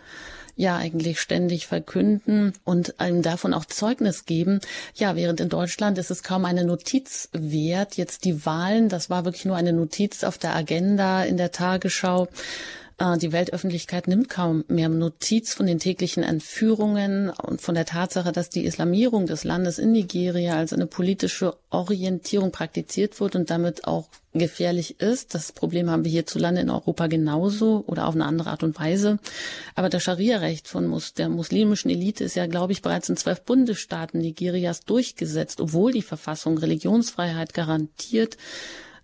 ja eigentlich ständig verkünden und einem davon auch Zeugnis geben. Ja, während in Deutschland ist es kaum eine Notiz wert. Jetzt die Wahlen, das war wirklich nur eine Notiz auf der Agenda in der Tagesschau. Äh, die Weltöffentlichkeit nimmt kaum mehr Notiz von den täglichen Entführungen und von der Tatsache, dass die Islamierung des Landes in Nigeria als eine politische Orientierung praktiziert wird und damit auch gefährlich ist. Das Problem haben wir hierzulande in Europa genauso oder auf eine andere Art und Weise. Aber das Scharia-Recht von Mus der muslimischen Elite ist ja, glaube ich, bereits in zwölf Bundesstaaten Nigerias durchgesetzt, obwohl die Verfassung Religionsfreiheit garantiert.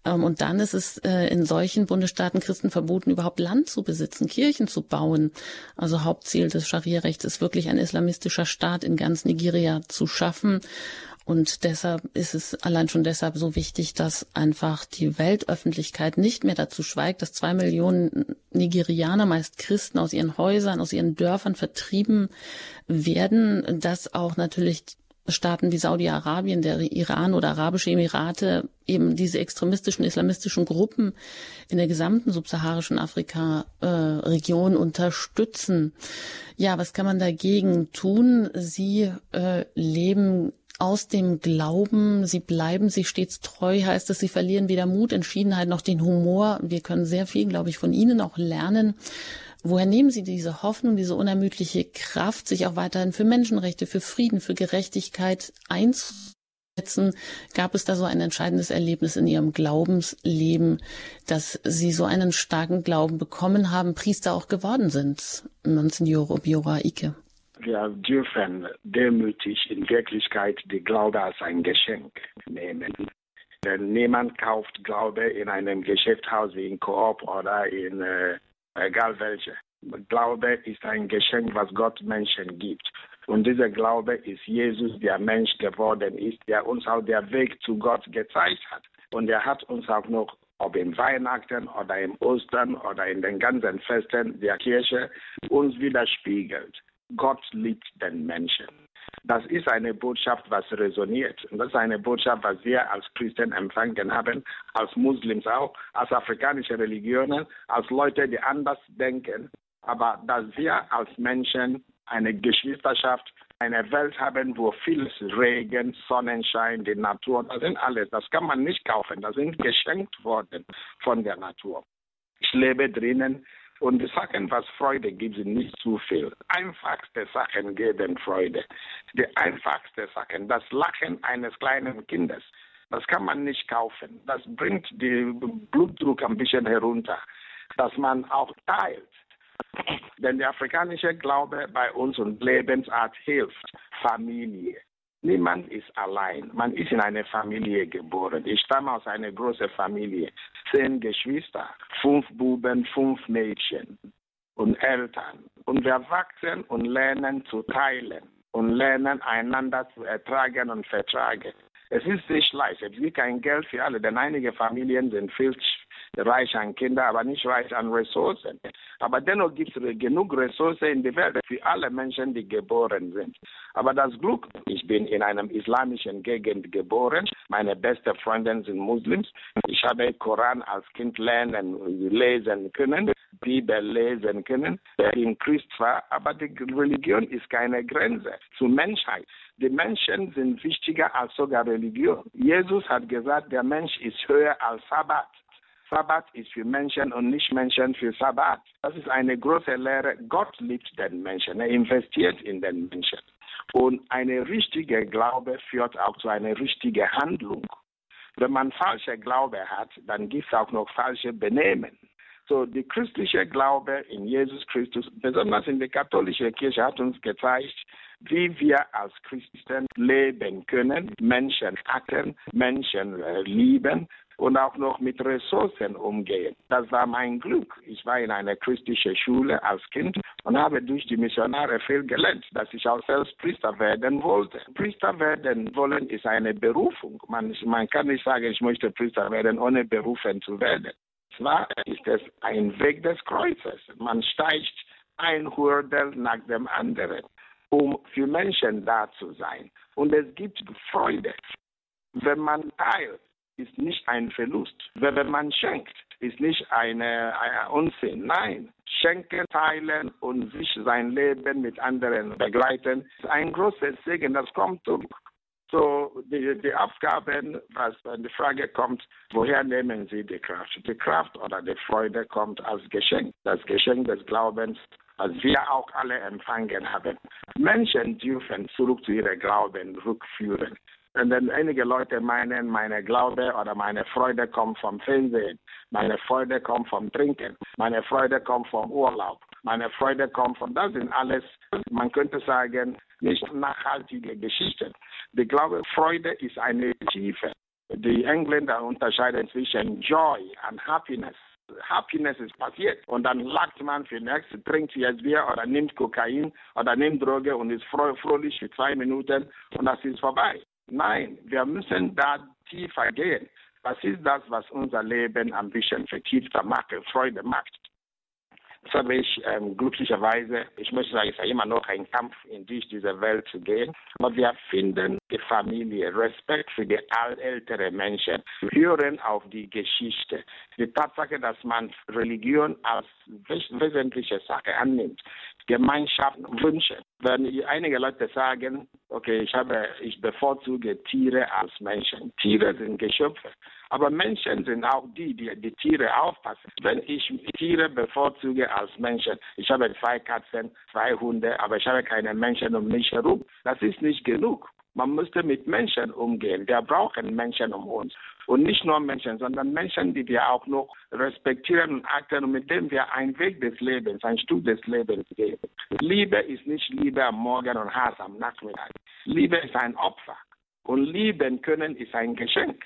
Ähm, und dann ist es äh, in solchen Bundesstaaten Christen verboten, überhaupt Land zu besitzen, Kirchen zu bauen. Also Hauptziel des Scharia-Rechts ist wirklich ein islamistischer Staat in ganz Nigeria zu schaffen. Und deshalb ist es allein schon deshalb so wichtig, dass einfach die Weltöffentlichkeit nicht mehr dazu schweigt, dass zwei Millionen Nigerianer, meist Christen, aus ihren Häusern, aus ihren Dörfern vertrieben werden, dass auch natürlich Staaten wie Saudi-Arabien, der Iran oder Arabische Emirate eben diese extremistischen islamistischen Gruppen in der gesamten subsaharischen Afrika-Region äh, unterstützen. Ja, was kann man dagegen tun? Sie äh, leben aus dem Glauben, sie bleiben sich stets treu, heißt es, sie verlieren weder Mut, Entschiedenheit noch den Humor. Wir können sehr viel, glaube ich, von Ihnen auch lernen. Woher nehmen Sie diese Hoffnung, diese unermüdliche Kraft, sich auch weiterhin für Menschenrechte, für Frieden, für Gerechtigkeit einzusetzen? Gab es da so ein entscheidendes Erlebnis in Ihrem Glaubensleben, dass Sie so einen starken Glauben bekommen haben, Priester auch geworden sind, Monsignor Obiora Ike? Wir dürfen demütig in Wirklichkeit die Glaube als ein Geschenk nehmen. Denn niemand kauft Glaube in einem Geschäftshaus wie in Coop oder in äh, egal welche. Glaube ist ein Geschenk, was Gott Menschen gibt. Und dieser Glaube ist Jesus, der Mensch geworden ist, der uns auch den Weg zu Gott gezeigt hat. Und er hat uns auch noch, ob im Weihnachten oder im Ostern oder in den ganzen Festen der Kirche, uns widerspiegelt. Gott liebt den Menschen. Das ist eine Botschaft, was resoniert. Das ist eine Botschaft, was wir als Christen empfangen haben, als Muslims auch, als afrikanische Religionen, als Leute, die anders denken. Aber dass wir als Menschen eine Geschwisterschaft, eine Welt haben, wo vieles Regen, Sonnenschein, die Natur, das sind alles, das kann man nicht kaufen, das sind geschenkt worden von der Natur. Ich lebe drinnen, und die Sachen, was Freude gibt, sind nicht zu viel. Einfachste Sachen geben Freude. Die einfachste Sachen, das Lachen eines kleinen Kindes, das kann man nicht kaufen. Das bringt den Blutdruck ein bisschen herunter, dass man auch teilt. Denn der afrikanische Glaube bei uns und Lebensart hilft Familie. Niemand ist allein. Man ist in eine Familie geboren. Ich stamme aus einer großen Familie. Zehn Geschwister, fünf Buben, fünf Mädchen und Eltern. Und wir wachsen und lernen zu teilen und lernen einander zu ertragen und vertragen. Es ist nicht leicht. Es gibt kein Geld für alle, denn einige Familien sind viel reich an Kinder, aber nicht reich an Ressourcen. Aber dennoch gibt es genug Ressourcen in der Welt für alle Menschen, die geboren sind. Aber das Glück, ich bin in einem islamischen Gegend geboren. Meine besten Freunde sind Muslims. Ich habe Koran als Kind lernen, lesen können, Bibel lesen können. Bin Christ war, aber die Religion ist keine Grenze zur Menschheit. Die Menschen sind wichtiger als sogar Religion. Jesus hat gesagt, der Mensch ist höher als Sabbat. Sabbat ist für Menschen und nicht Menschen für Sabbat. Das ist eine große Lehre. Gott liebt den Menschen. Er investiert in den Menschen. Und eine richtige Glaube führt auch zu einer richtigen Handlung. Wenn man falsche Glaube hat, dann gibt es auch noch falsche Benehmen. So, die christliche Glaube in Jesus Christus, besonders in der katholischen Kirche, hat uns gezeigt, wie wir als Christen leben können, Menschen achten, Menschen äh, lieben und auch noch mit Ressourcen umgehen. Das war mein Glück. Ich war in einer christlichen Schule als Kind und habe durch die Missionare viel gelernt, dass ich auch selbst Priester werden wollte. Priester werden wollen ist eine Berufung. Man, man kann nicht sagen, ich möchte Priester werden, ohne berufen zu werden. Zwar ist es ein Weg des Kreuzes. Man steigt ein Hurdel nach dem anderen, um für Menschen da zu sein. Und es gibt Freude. Wenn man teilt, ist nicht ein Verlust. Wenn man schenkt, ist nicht eine Unsinn. Nein, schenken, teilen und sich sein Leben mit anderen begleiten ist ein großes Segen. Das kommt zurück. So, die, die Aufgaben, was die Frage kommt, woher nehmen Sie die Kraft? Die Kraft oder die Freude kommt als Geschenk, das Geschenk des Glaubens, das wir auch alle empfangen haben. Menschen dürfen zurück zu ihrem Glauben rückführen. Und dann einige Leute meinen, meine Glaube oder meine Freude kommt vom Fernsehen, meine Freude kommt vom Trinken, meine Freude kommt vom Urlaub, meine Freude kommt von, das sind alles, man könnte sagen, nicht nachhaltige Geschichten. Ich glaube, Freude ist eine Tiefe. Die Engländer unterscheiden zwischen Joy und Happiness. Happiness ist passiert und dann lacht man für nichts, trinkt jetzt Bier oder nimmt Kokain oder nimmt Droge und ist fröhlich für zwei Minuten und das ist vorbei. Nein, wir müssen da tiefer gehen. Was ist das, was unser Leben ein bisschen vertiefter macht, Freude macht? Das habe ich ähm, glücklicherweise, ich möchte sagen, es ist ja immer noch ein Kampf, in durch diese Welt zu gehen. Aber wir finden die Familie, Respekt für die älteren Menschen, hören auf die Geschichte. Die Tatsache, dass man Religion als wesentliche Sache annimmt. Gemeinschaft, Wünsche. Wenn einige Leute sagen, okay, ich habe, ich bevorzuge Tiere als Menschen. Tiere sind Geschöpfe. Aber Menschen sind auch die, die die Tiere aufpassen. Wenn ich Tiere bevorzuge als Menschen, ich habe zwei Katzen, zwei Hunde, aber ich habe keine Menschen um mich herum, das ist nicht genug. Man müsste mit Menschen umgehen. Wir brauchen Menschen um uns. Und nicht nur Menschen, sondern Menschen, die wir auch noch respektieren und achten und mit denen wir einen Weg des Lebens, ein Stück des Lebens gehen. Liebe ist nicht Liebe am Morgen und Hass am Nachmittag. Liebe ist ein Opfer. Und lieben können ist ein Geschenk.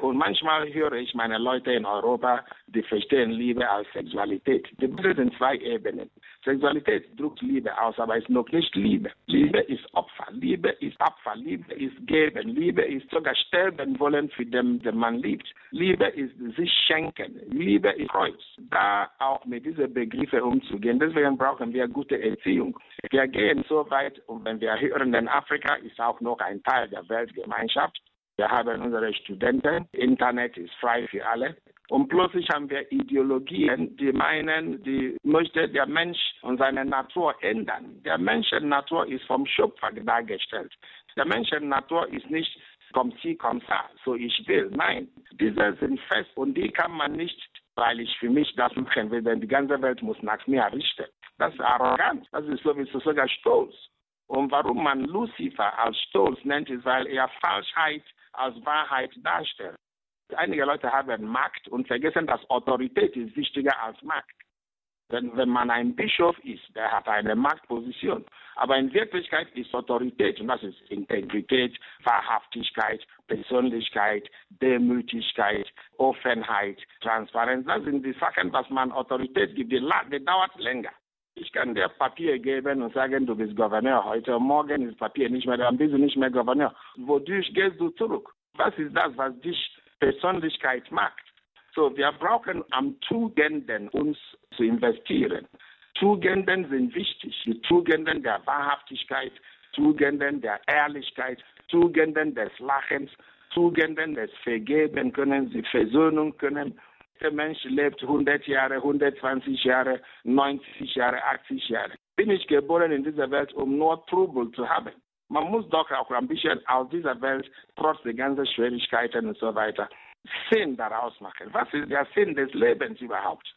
Und manchmal höre ich meine Leute in Europa, die verstehen Liebe als Sexualität. Die Bilder sind zwei Ebenen. Sexualität drückt Liebe aus, aber ist noch nicht Liebe. Liebe ist Opfer, Liebe ist Opfer, Liebe ist Geben, Liebe ist sogar sterben wollen für den, den man liebt. Liebe ist sich schenken, Liebe ist Kreuz. Da auch mit diesen Begriffen umzugehen. Deswegen brauchen wir gute Erziehung. Wir gehen so weit und wenn wir hören, denn Afrika ist auch noch ein Teil der Weltgemeinschaft. Wir haben unsere Studenten, Internet ist frei für alle. Und plötzlich haben wir Ideologien, die meinen, die möchte der Mensch und seine Natur ändern. Der Menschennatur ist vom Schöpfer dargestellt. Der Menschennatur ist nicht comme ci, comme ça, so ich will. Nein, diese sind fest und die kann man nicht, weil ich für mich das machen will, denn die ganze Welt muss nach mir richten. Das ist arrogant, das ist sowieso sogar Stolz. Und warum man Lucifer als Stolz nennt, ist, weil er Falschheit als Wahrheit darstellt. Einige Leute haben Macht und vergessen, dass Autorität ist wichtiger als Macht. Wenn, wenn man ein Bischof ist, der hat eine Machtposition. Aber in Wirklichkeit ist Autorität, und das ist Integrität, Wahrhaftigkeit, Persönlichkeit, Demütigkeit, Offenheit, Transparenz. Das sind die Sachen, was man Autorität gibt. Die, die dauert länger. Ich kann dir Papier geben und sagen, du bist Gouverneur heute. Morgen ist Papier nicht mehr, dann bist du nicht mehr Gouverneur. Wodurch gehst du zurück? Was ist das, was dich Persönlichkeit macht? So, wir brauchen am Tugenden uns zu investieren. Tugenden sind wichtig. Die Tugenden der Wahrhaftigkeit, Tugenden der Ehrlichkeit, Tugenden des Lachens, Tugenden des Vergeben können, die Versöhnung können. Der Mensch lebt 100 Jahre, 120 Jahre, 90 Jahre, 80 Jahre. Bin ich geboren in dieser Welt, um nur Trubel zu haben? Man muss doch auch ein bisschen aus dieser Welt, trotz der ganzen Schwierigkeiten und so weiter, Sinn daraus machen. Was ist der Sinn des Lebens überhaupt?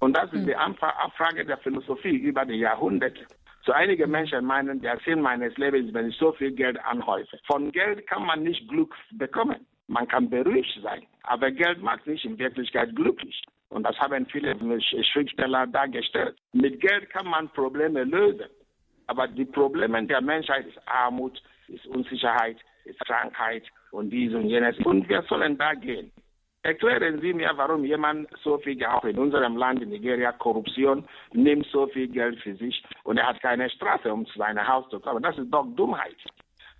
Und das ist mhm. die Abfrage der Philosophie über die Jahrhunderte. So einige Menschen meinen, der Sinn meines Lebens ist, wenn ich so viel Geld anhäufe. Von Geld kann man nicht Glück bekommen. Man kann beruhigt sein, aber Geld macht nicht in Wirklichkeit glücklich. Und das haben viele Schriftsteller dargestellt. Mit Geld kann man Probleme lösen. Aber die Probleme der Menschheit ist Armut, ist Unsicherheit, ist Krankheit und dies und jenes. Und wir sollen da gehen. Erklären Sie mir, warum jemand so viel, auch in unserem Land, in Nigeria, Korruption, nimmt so viel Geld für sich und er hat keine Straße, um zu seinem Haus zu kommen. Das ist doch Dummheit.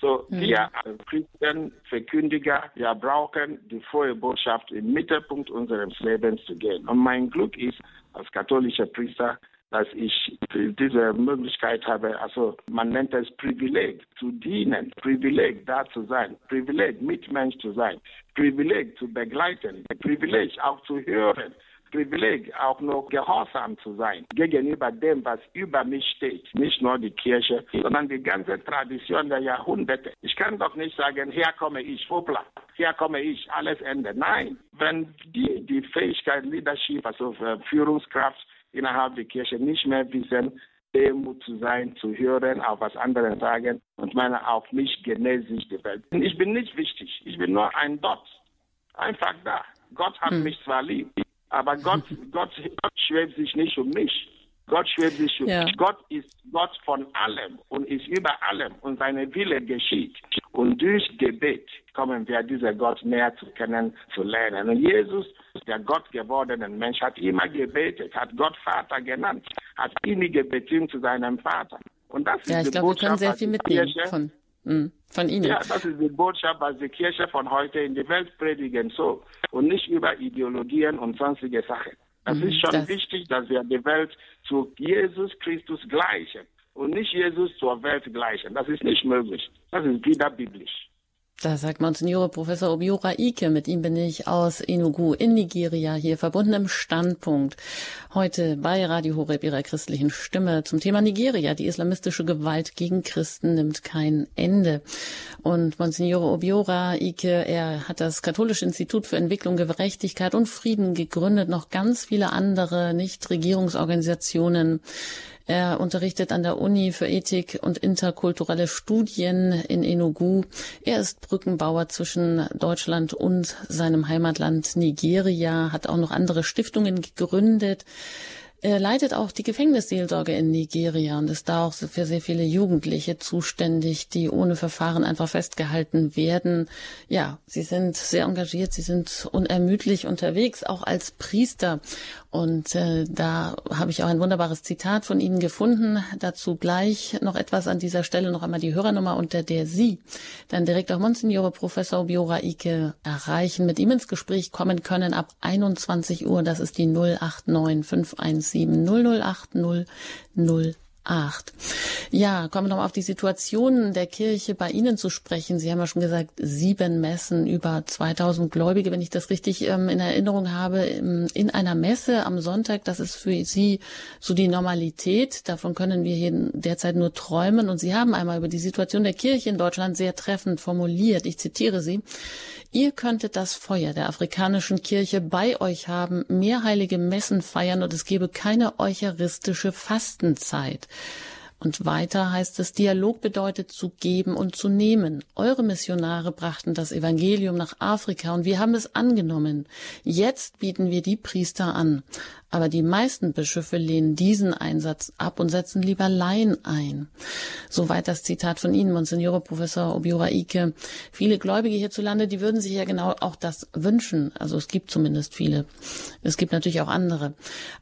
So, mhm. wir als Christen, Verkündiger, wir brauchen die frohe Botschaft im Mittelpunkt unseres Lebens zu gehen. Und mein Glück ist, als katholischer Priester, dass ich diese Möglichkeit habe, also man nennt es Privileg, zu dienen, Privileg da zu sein, Privileg Mitmensch zu sein, Privileg zu begleiten, Privileg auch zu hören, Privileg auch noch gehorsam zu sein gegenüber dem, was über mich steht. Nicht nur die Kirche, sondern die ganze Tradition der Jahrhunderte. Ich kann doch nicht sagen, hier komme ich, hoppla, hier komme ich, alles Ende. Nein, wenn die, die Fähigkeit, Leadership, also äh, Führungskraft, innerhalb der Kirche nicht mehr wissen, Demut zu sein, zu hören, auf was andere sagen und meine, auf mich genäht sich die Welt. Ich bin nicht wichtig, ich bin nur ein Dot, einfach da. Gott hat hm. mich zwar lieb, aber Gott, Gott, Gott schwebt sich nicht um mich. Gott schwebt sich um ja. mich. Gott ist Gott von allem und ist über allem und seine Wille geschieht. Und durch Gebet kommen wir dieser Gott näher zu kennen, zu lernen. Und Jesus, der Gott gewordene Mensch, hat immer gebetet, hat Gott Vater genannt, hat innige Beziehung zu seinem Vater. Und das ja, ist ich glaube, wir können sehr viel mitnehmen von, von Ihnen. Ja, das ist die Botschaft, was die Kirche von heute in die Welt predigen so und nicht über Ideologien und sonstige Sachen. Es mm, ist schon das wichtig, dass wir die Welt zu Jesus Christus gleichen und nicht Jesus zur Welt gleichen. Das ist nicht möglich. Das ist wieder biblisch. Das sagt Monsignore Professor Obiora Ike. Mit ihm bin ich aus Enugu in Nigeria hier verbunden im Standpunkt. Heute bei Radio Horeb ihrer christlichen Stimme zum Thema Nigeria. Die islamistische Gewalt gegen Christen nimmt kein Ende. Und Monsignore Obiora Ike, er hat das Katholische Institut für Entwicklung, Gerechtigkeit und Frieden gegründet. Noch ganz viele andere Nichtregierungsorganisationen er unterrichtet an der Uni für Ethik und interkulturelle Studien in Enugu. Er ist Brückenbauer zwischen Deutschland und seinem Heimatland Nigeria, hat auch noch andere Stiftungen gegründet. Er leitet auch die Gefängnisseelsorge in Nigeria und ist da auch für sehr viele Jugendliche zuständig, die ohne Verfahren einfach festgehalten werden. Ja, sie sind sehr engagiert, sie sind unermüdlich unterwegs, auch als Priester. Und äh, da habe ich auch ein wunderbares Zitat von Ihnen gefunden. Dazu gleich noch etwas an dieser Stelle, noch einmal die Hörernummer, unter der Sie dann direkt auch Monsignore Professor Biora Ike erreichen, mit ihm ins Gespräch kommen können ab 21 Uhr. Das ist die 089 517 008 008. 8. Ja, kommen wir nochmal auf die Situation der Kirche bei Ihnen zu sprechen. Sie haben ja schon gesagt, sieben Messen, über 2000 Gläubige, wenn ich das richtig ähm, in Erinnerung habe, in einer Messe am Sonntag. Das ist für Sie so die Normalität. Davon können wir hier derzeit nur träumen. Und Sie haben einmal über die Situation der Kirche in Deutschland sehr treffend formuliert. Ich zitiere Sie. Ihr könntet das Feuer der afrikanischen Kirche bei euch haben, mehr heilige Messen feiern und es gebe keine eucharistische Fastenzeit. Und weiter heißt es, Dialog bedeutet zu geben und zu nehmen. Eure Missionare brachten das Evangelium nach Afrika und wir haben es angenommen. Jetzt bieten wir die Priester an. Aber die meisten Bischöfe lehnen diesen Einsatz ab und setzen lieber Laien ein. Soweit das Zitat von Ihnen, Monsignore Professor Obiora Ike. Viele Gläubige hierzulande, die würden sich ja genau auch das wünschen. Also es gibt zumindest viele. Es gibt natürlich auch andere.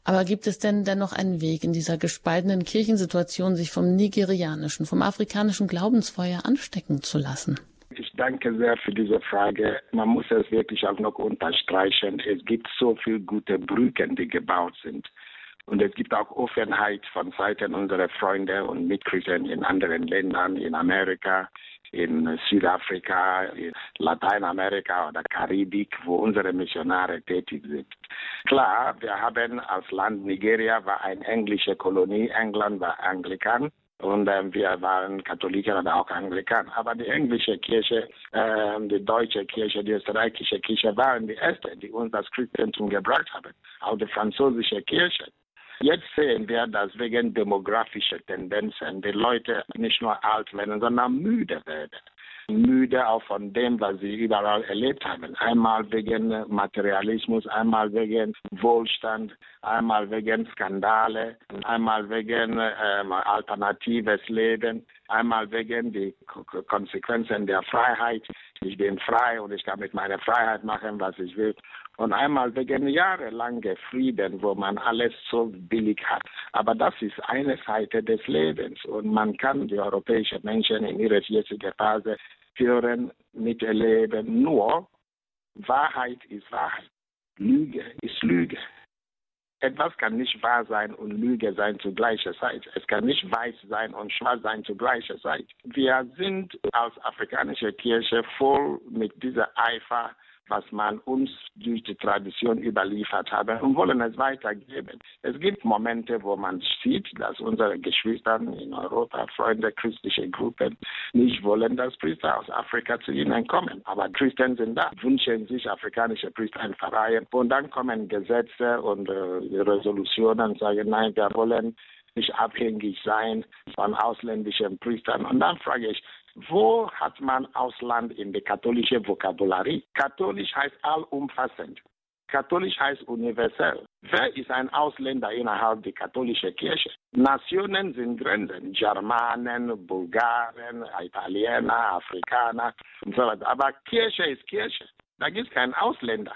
Aber gibt es denn dennoch einen Weg in dieser gespaltenen Kirchensituation, sich vom nigerianischen, vom afrikanischen Glaubensfeuer anstecken zu lassen? Ich danke sehr für diese Frage. Man muss es wirklich auch noch unterstreichen. Es gibt so viele gute Brücken, die gebaut sind. Und es gibt auch Offenheit von Seiten unserer Freunde und Mitchristen in anderen Ländern, in Amerika, in Südafrika, in Lateinamerika oder Karibik, wo unsere Missionare tätig sind. Klar, wir haben als Land Nigeria war eine englische Kolonie, England war Anglikan. Und äh, wir waren Katholiken oder auch Anglikaner. Aber die englische Kirche, äh, die deutsche Kirche, die österreichische Kirche waren die erste, die uns das Christentum gebracht haben. Auch die französische Kirche. Jetzt sehen wir, dass wegen demografischer Tendenzen die Leute nicht nur alt werden, sondern müde werden müde auch von dem, was sie überall erlebt haben. Einmal wegen Materialismus, einmal wegen Wohlstand, einmal wegen Skandale, einmal wegen ähm, alternatives Leben, einmal wegen die Konsequenzen der Freiheit. Ich bin frei und ich kann mit meiner Freiheit machen, was ich will. Und einmal wegen jahrelange Frieden, wo man alles so billig hat. Aber das ist eine Seite des Lebens. Und man kann die europäischen Menschen in ihrer jetzigen Phase hören, miterleben. Nur Wahrheit ist Wahrheit. Lüge ist Lüge. Etwas kann nicht wahr sein und Lüge sein zu gleicher Zeit. Es kann nicht weiß sein und schwarz sein zu gleicher Zeit. Wir sind als afrikanische Kirche voll mit dieser Eifer was man uns durch die Tradition überliefert hat und wollen es weitergeben. Es gibt Momente, wo man sieht, dass unsere Geschwister in Europa, Freunde, christliche Gruppen nicht wollen, dass Priester aus Afrika zu ihnen kommen. Aber Christen sind da, wünschen sich afrikanische Priester in Pfarreien und dann kommen Gesetze und äh, Resolutionen und sagen, nein, wir wollen nicht abhängig sein von ausländischen Priestern. Und dann frage ich, wo hat man Ausland in der katholischen Vokabularie? Katholisch heißt allumfassend. Katholisch heißt universell. Wer ist ein Ausländer innerhalb der katholischen Kirche? Nationen sind Grenzen. Germanen, Bulgaren, Italiener, Afrikaner und so weiter. Aber Kirche ist Kirche. Da gibt es keinen Ausländer.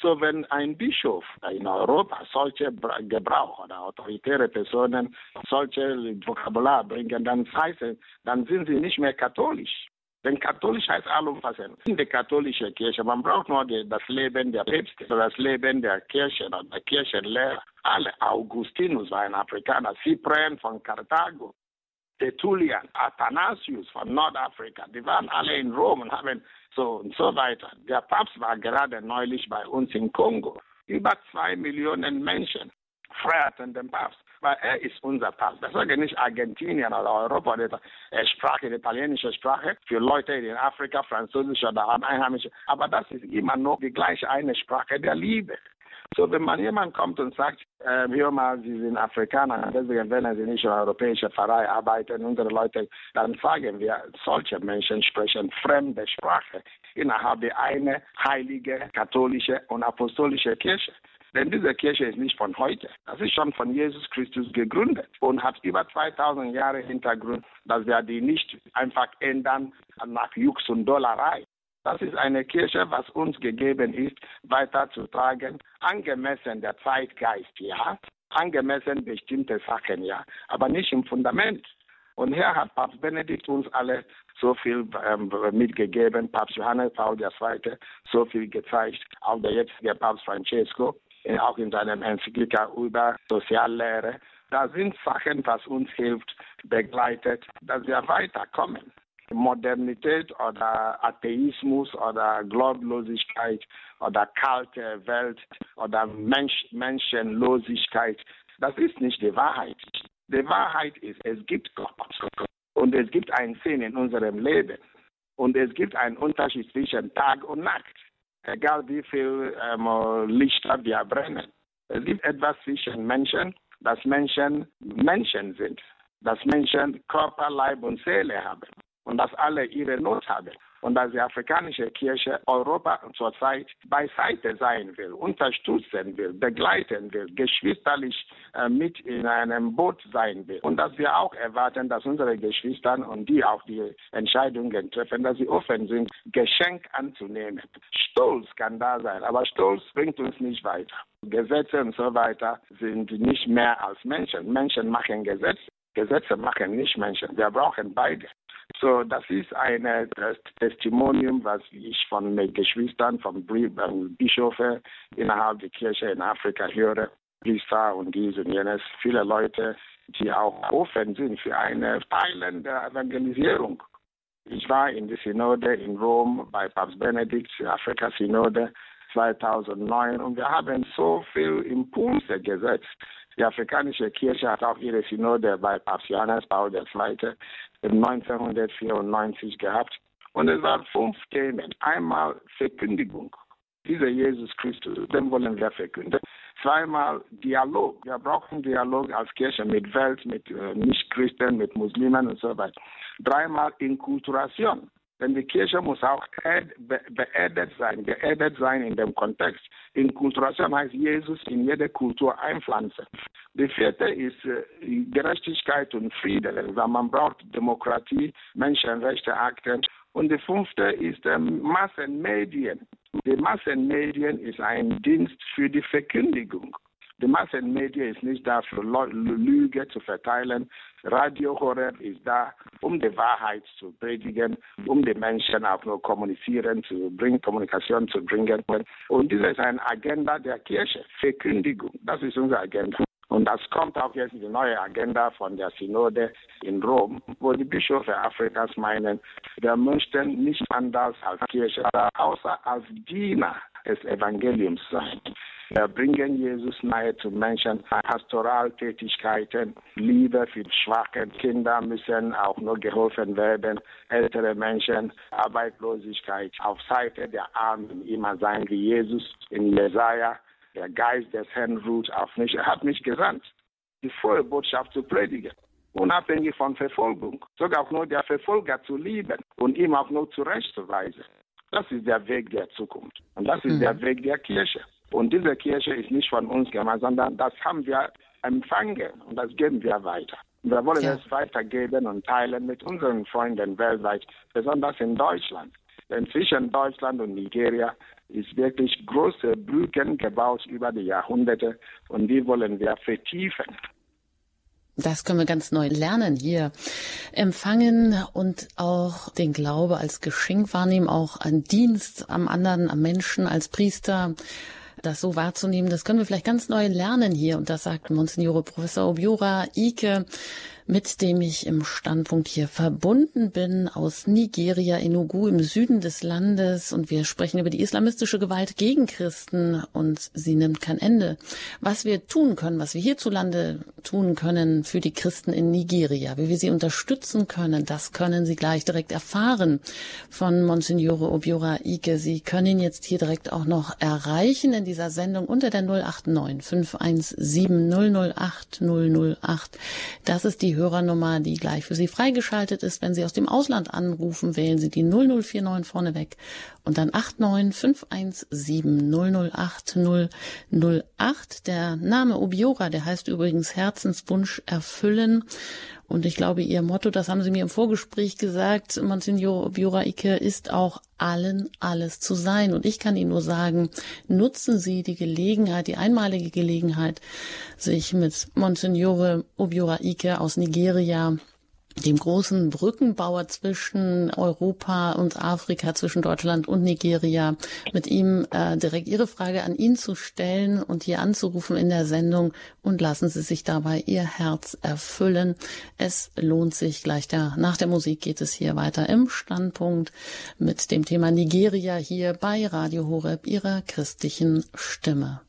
So, wenn ein Bischof in Europa solche Gebrauch oder autoritäre Personen solche Vokabular bringen, dann heißt es, dann sind sie nicht mehr katholisch. Denn katholisch heißt allumfassend. In der katholischen Kirche, man braucht nur die, das Leben der Päpste, das Leben der Kirche, der Kirchenlehrer. Alle, Augustinus war ein Afrikaner, Cyprien von Karthago, Tertullian, Athanasius von Nordafrika, die waren alle in Rom und haben so und so weiter. Der Papst war gerade neulich bei uns in Kongo. Über zwei Millionen Menschen feierten den Papst, weil er ist unser Papst. Das sage nicht Argentinien oder Europa. Er sprach die italienische Sprache für Leute in Afrika, Französisch oder Einheimische. Aber das ist immer noch die gleiche eine Sprache der Liebe. So, wenn man jemand kommt und sagt, äh, hör mal, Sie sind Afrikaner, deswegen werden Sie nicht in europäischer Pfarrei arbeiten, unsere Leute, dann sagen wir, solche Menschen sprechen fremde Sprache innerhalb der eine heilige, katholische und apostolische Kirche. Denn diese Kirche ist nicht von heute. Das ist schon von Jesus Christus gegründet und hat über 2000 Jahre Hintergrund, dass wir die nicht einfach ändern nach Jux und Dollerei. Das ist eine Kirche, was uns gegeben ist, weiterzutragen, angemessen der Zeitgeist, ja, angemessen bestimmte Sachen, ja, aber nicht im Fundament. Und hier hat Papst Benedikt uns alle so viel ähm, mitgegeben, Papst Johannes Paul II. so viel gezeigt, auch der jetzige Papst Francesco, auch in seinem Enzyklika über Soziallehre. Da sind Sachen, was uns hilft, begleitet, dass wir weiterkommen. Modernität oder Atheismus oder Globlosigkeit oder kalte Welt oder Mensch, Menschenlosigkeit, das ist nicht die Wahrheit. Die Wahrheit ist, es gibt Gott. Und es gibt einen Sinn in unserem Leben. Und es gibt einen Unterschied zwischen Tag und Nacht, egal wie viel ähm, Lichter wir brennen. Es gibt etwas zwischen Menschen, dass Menschen Menschen sind, dass Menschen Körper, Leib und Seele haben und dass alle ihre Not haben. und dass die afrikanische Kirche Europa zurzeit beiseite sein will, unterstützen will, begleiten will, geschwisterlich äh, mit in einem Boot sein will. Und dass wir auch erwarten, dass unsere Geschwister und die auch die Entscheidungen treffen, dass sie offen sind, Geschenk anzunehmen. Stolz kann da sein, aber Stolz bringt uns nicht weiter. Gesetze und so weiter sind nicht mehr als Menschen. Menschen machen Gesetze. Gesetze machen nicht Menschen. Wir brauchen beide. So, das ist ein Testimonium, was ich von den Geschwistern, von ähm, Bischöfen innerhalb der Kirche in Afrika höre. Priester und dies und jenes. Viele Leute, die auch offen sind für eine teilende Evangelisierung. Ich war in der Synode in Rom bei Papst Benedikt, Afrika-Synode 2009 und wir haben so viel Impulse gesetzt. Die afrikanische Kirche hat auch ihre Synode bei Johannes Paul II. 1994 gehabt. Und es waren fünf Themen. Einmal Verkündigung. Dieser Jesus Christus, den wollen wir verkünden. Zweimal Dialog. Wir brauchen Dialog als Kirche mit Welt, mit äh, Nichtchristen, mit Muslimen und so weiter. Dreimal Inkulturation. Denn die Kirche muss auch beerdet sein, geerdet sein in dem Kontext. Inkulturation heißt Jesus in jede Kultur einpflanzen. Die vierte ist äh, Gerechtigkeit und Frieden. Man braucht Demokratie, Menschenrechte, Akten. Und die fünfte ist Massenmedien. Die Massenmedien ist ein Dienst für die Verkündigung. Die Massenmedien ist nicht da für Lüge zu verteilen. Radio Horeb ist da, um die Wahrheit zu predigen, um die Menschen auch nur kommunizieren zu bringen, Kommunikation zu bringen. Und diese ist eine Agenda der Kirche, Verkündigung. Das ist unsere Agenda. Und das kommt auch jetzt in die neue Agenda von der Synode in Rom, wo die Bischöfe Afrikas meinen, wir möchten nicht anders als Kirche, außer als Diener des Evangeliums sein. Wir bringen Jesus nahe zu Menschen, Pastoraltätigkeiten, Liebe für schwache Kinder müssen auch nur geholfen werden, ältere Menschen, Arbeitslosigkeit auf Seite der Armen immer sein wie Jesus in Jesaja. Der Geist des Herrn ruht auf mich. Er hat mich gesandt, die frohe Botschaft zu predigen unabhängig von Verfolgung, sogar auch nur der Verfolger zu lieben und ihm auch nur zurechtzuweisen. Das ist der Weg der Zukunft und das ist mhm. der Weg der Kirche. Und diese Kirche ist nicht von uns gemacht, sondern das haben wir empfangen und das geben wir weiter. Wir wollen ja. es weitergeben und teilen mit unseren Freunden weltweit, besonders in Deutschland. Denn zwischen Deutschland und Nigeria ist wirklich große Brücken gebaut über die Jahrhunderte und die wollen wir vertiefen. Das können wir ganz neu lernen hier. Empfangen und auch den Glaube als Geschenk wahrnehmen, auch ein Dienst am anderen, am Menschen als Priester das so wahrzunehmen, das können wir vielleicht ganz neu lernen hier. Und das sagt Monsignore Professor Obiora Ike mit dem ich im Standpunkt hier verbunden bin aus Nigeria, Enugu im Süden des Landes. Und wir sprechen über die islamistische Gewalt gegen Christen und sie nimmt kein Ende. Was wir tun können, was wir hierzulande tun können für die Christen in Nigeria, wie wir sie unterstützen können, das können Sie gleich direkt erfahren von Monsignore Obiora Ike. Sie können ihn jetzt hier direkt auch noch erreichen in dieser Sendung unter der 089 517 008 008. Das ist die Hörernummer, die gleich für Sie freigeschaltet ist. Wenn Sie aus dem Ausland anrufen, wählen Sie die 0049 vorneweg und dann 89517 008 008. Der Name Obiora, der heißt übrigens Herzenswunsch erfüllen. Und ich glaube, Ihr Motto, das haben Sie mir im Vorgespräch gesagt, Monsignor Obiora Ike, ist auch allen alles zu sein. Und ich kann Ihnen nur sagen, nutzen Sie die Gelegenheit, die einmalige Gelegenheit, sich mit Monsignore Obiora Ike aus Nigeria dem großen Brückenbauer zwischen Europa und Afrika, zwischen Deutschland und Nigeria, mit ihm äh, direkt Ihre Frage an ihn zu stellen und hier anzurufen in der Sendung und lassen Sie sich dabei Ihr Herz erfüllen. Es lohnt sich. Gleich der, nach der Musik geht es hier weiter im Standpunkt mit dem Thema Nigeria hier bei Radio Horeb, Ihrer christlichen Stimme.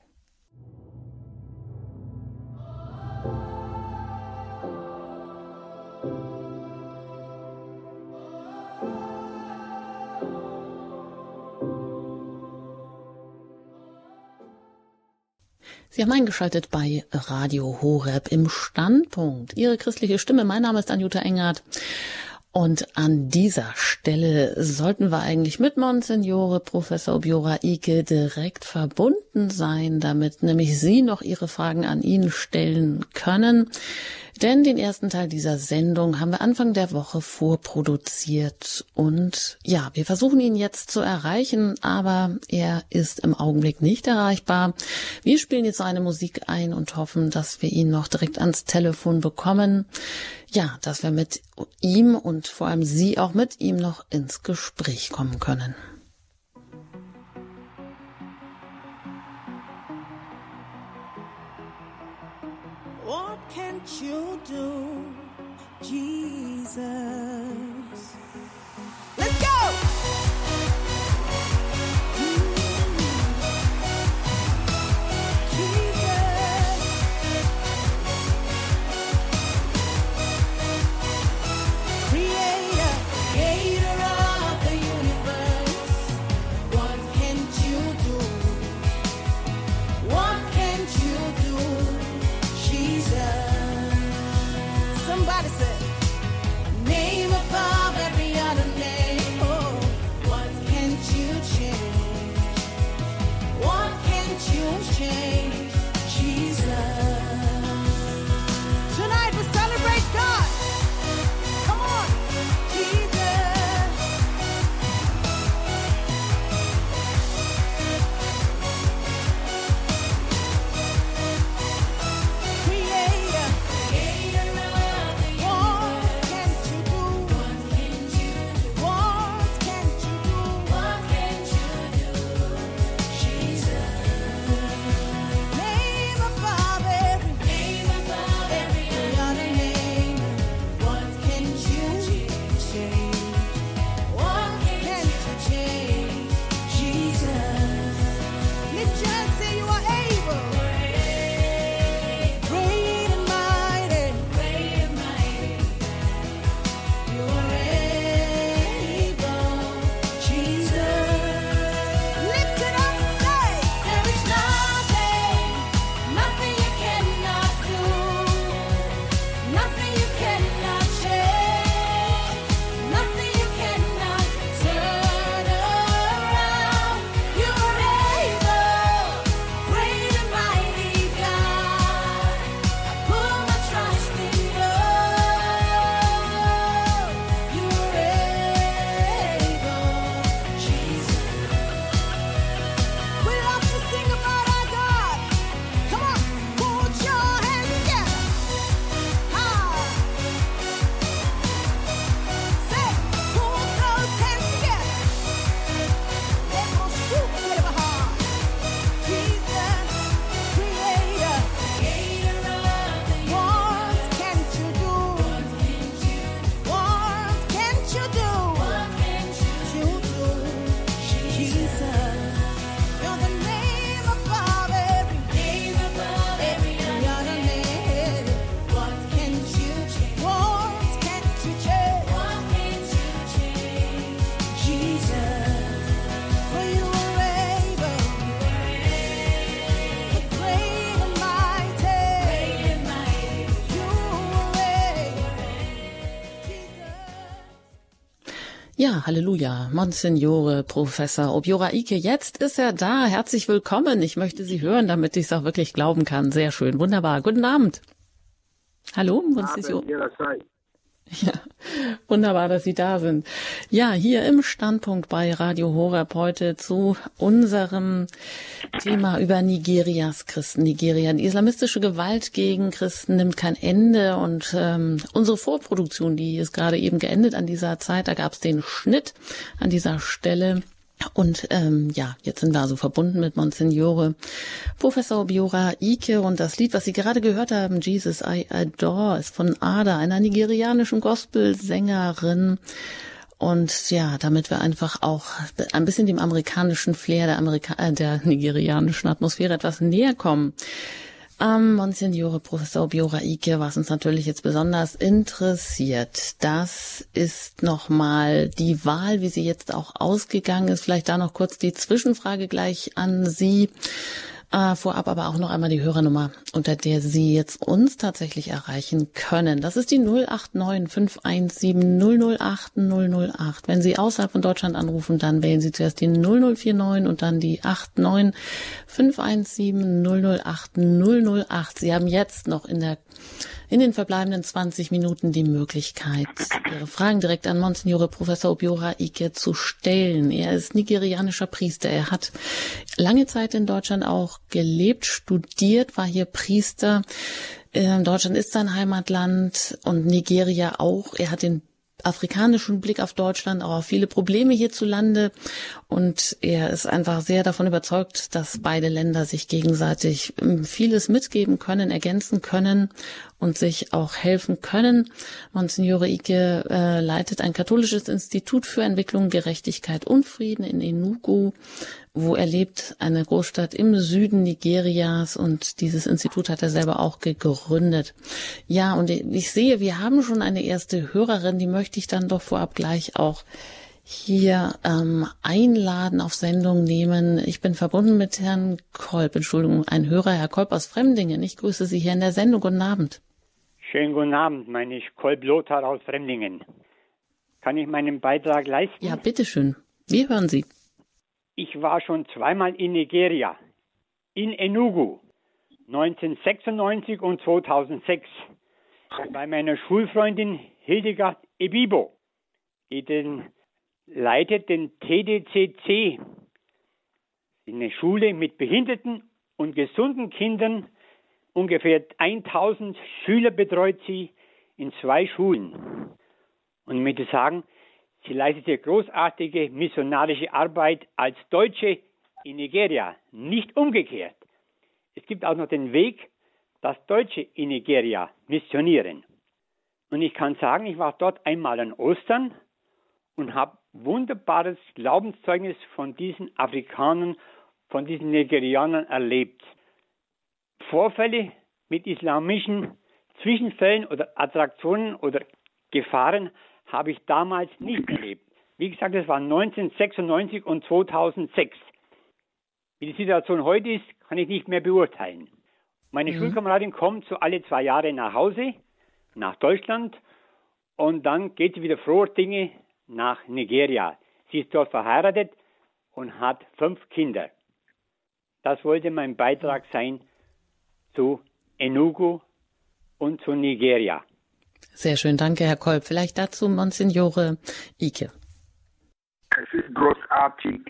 Sie haben eingeschaltet bei Radio Horeb im Standpunkt. Ihre christliche Stimme. Mein Name ist Anjuta Engert. Und an dieser Stelle sollten wir eigentlich mit Monsignore Professor Obiora Ike direkt verbunden sein, damit nämlich Sie noch Ihre Fragen an ihn stellen können. Denn den ersten Teil dieser Sendung haben wir Anfang der Woche vorproduziert. Und ja, wir versuchen ihn jetzt zu erreichen, aber er ist im Augenblick nicht erreichbar. Wir spielen jetzt eine Musik ein und hoffen, dass wir ihn noch direkt ans Telefon bekommen. Ja, dass wir mit ihm und vor allem Sie auch mit ihm noch ins Gespräch kommen können. Jesus? Ja, Halleluja. Monsignore Professor Obiora Ike, jetzt ist er da. Herzlich willkommen. Ich möchte Sie hören, damit ich es auch wirklich glauben kann. Sehr schön. Wunderbar. Guten Abend. Hallo, Monsignore. Ja, wunderbar, dass Sie da sind. Ja, hier im Standpunkt bei Radio Horeb heute zu unserem Thema über Nigerias Christen. Nigeria, die islamistische Gewalt gegen Christen nimmt kein Ende und ähm, unsere Vorproduktion, die ist gerade eben geendet an dieser Zeit, da gab es den Schnitt an dieser Stelle. Und ähm, ja, jetzt sind wir also verbunden mit Monsignore Professor Biora Ike und das Lied, was Sie gerade gehört haben, Jesus I Adore, ist von Ada, einer nigerianischen Gospelsängerin. Und ja, damit wir einfach auch ein bisschen dem amerikanischen Flair der, Amerika äh, der nigerianischen Atmosphäre etwas näher kommen. Ähm, Monsignore Professor Biora Ike, was uns natürlich jetzt besonders interessiert, das ist nochmal die Wahl, wie sie jetzt auch ausgegangen ist. Vielleicht da noch kurz die Zwischenfrage gleich an Sie. Äh, vorab aber auch noch einmal die Hörernummer, unter der Sie jetzt uns tatsächlich erreichen können. Das ist die 089 517 008 008. Wenn Sie außerhalb von Deutschland anrufen, dann wählen Sie zuerst die 0049 und dann die 89 517 008 008. Sie haben jetzt noch in der in den verbleibenden 20 Minuten die Möglichkeit, Ihre Fragen direkt an Monsignore Professor Obiora Ike zu stellen. Er ist nigerianischer Priester. Er hat lange Zeit in Deutschland auch gelebt, studiert, war hier Priester. Ähm, Deutschland ist sein Heimatland und Nigeria auch. Er hat den afrikanischen Blick auf Deutschland, auch auf viele Probleme hierzulande. Und er ist einfach sehr davon überzeugt, dass beide Länder sich gegenseitig ähm, vieles mitgeben können, ergänzen können und sich auch helfen können. Monsignore Ike äh, leitet ein katholisches Institut für Entwicklung, Gerechtigkeit und Frieden in Enugu wo er lebt, eine Großstadt im Süden Nigerias und dieses Institut hat er selber auch gegründet. Ja, und ich sehe, wir haben schon eine erste Hörerin, die möchte ich dann doch vorab gleich auch hier ähm, einladen, auf Sendung nehmen. Ich bin verbunden mit Herrn Kolb, Entschuldigung, ein Hörer, Herr Kolb aus Fremdingen. Ich grüße Sie hier in der Sendung. Guten Abend. Schönen guten Abend, meine ich Kolb Lothar aus Fremdingen. Kann ich meinen Beitrag leisten? Ja, bitteschön. Wir hören Sie. Ich war schon zweimal in Nigeria, in Enugu, 1996 und 2006, bei meiner Schulfreundin Hildegard Ebibo, die den, leitet den TDCC, eine Schule mit behinderten und gesunden Kindern. Ungefähr 1000 Schüler betreut sie in zwei Schulen. Und ich möchte sagen, Sie leistete großartige missionarische Arbeit als Deutsche in Nigeria, nicht umgekehrt. Es gibt auch noch den Weg, dass Deutsche in Nigeria missionieren. Und ich kann sagen, ich war dort einmal an Ostern und habe wunderbares Glaubenszeugnis von diesen Afrikanern, von diesen Nigerianern erlebt. Vorfälle mit islamischen Zwischenfällen oder Attraktionen oder Gefahren habe ich damals nicht erlebt. Wie gesagt, das war 1996 und 2006. Wie die Situation heute ist, kann ich nicht mehr beurteilen. Meine mhm. Schulkameradin kommt so alle zwei Jahre nach Hause, nach Deutschland, und dann geht sie wieder froher Dinge nach Nigeria. Sie ist dort verheiratet und hat fünf Kinder. Das wollte mein Beitrag sein zu Enugu und zu Nigeria. Sehr schön, danke, Herr Kolb. Vielleicht dazu Monsignore Ike. Es ist großartig,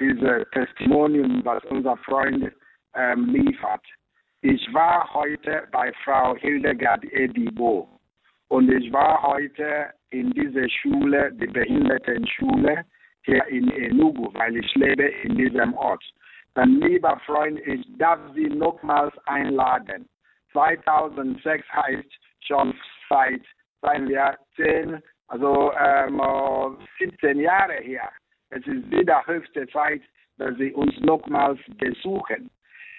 dieses Testimonium, was unser Freund ähm, liefert. Ich war heute bei Frau Hildegard Edibo und ich war heute in dieser Schule, die Behindertenschule hier in Enugu, weil ich lebe in diesem Ort. Dann, lieber Freund, ich darf Sie nochmals einladen. 2006 heißt schon seit, sagen wir, 10, also ähm, 17 Jahre her. Es ist wieder höchste Zeit, dass sie uns nochmals besuchen.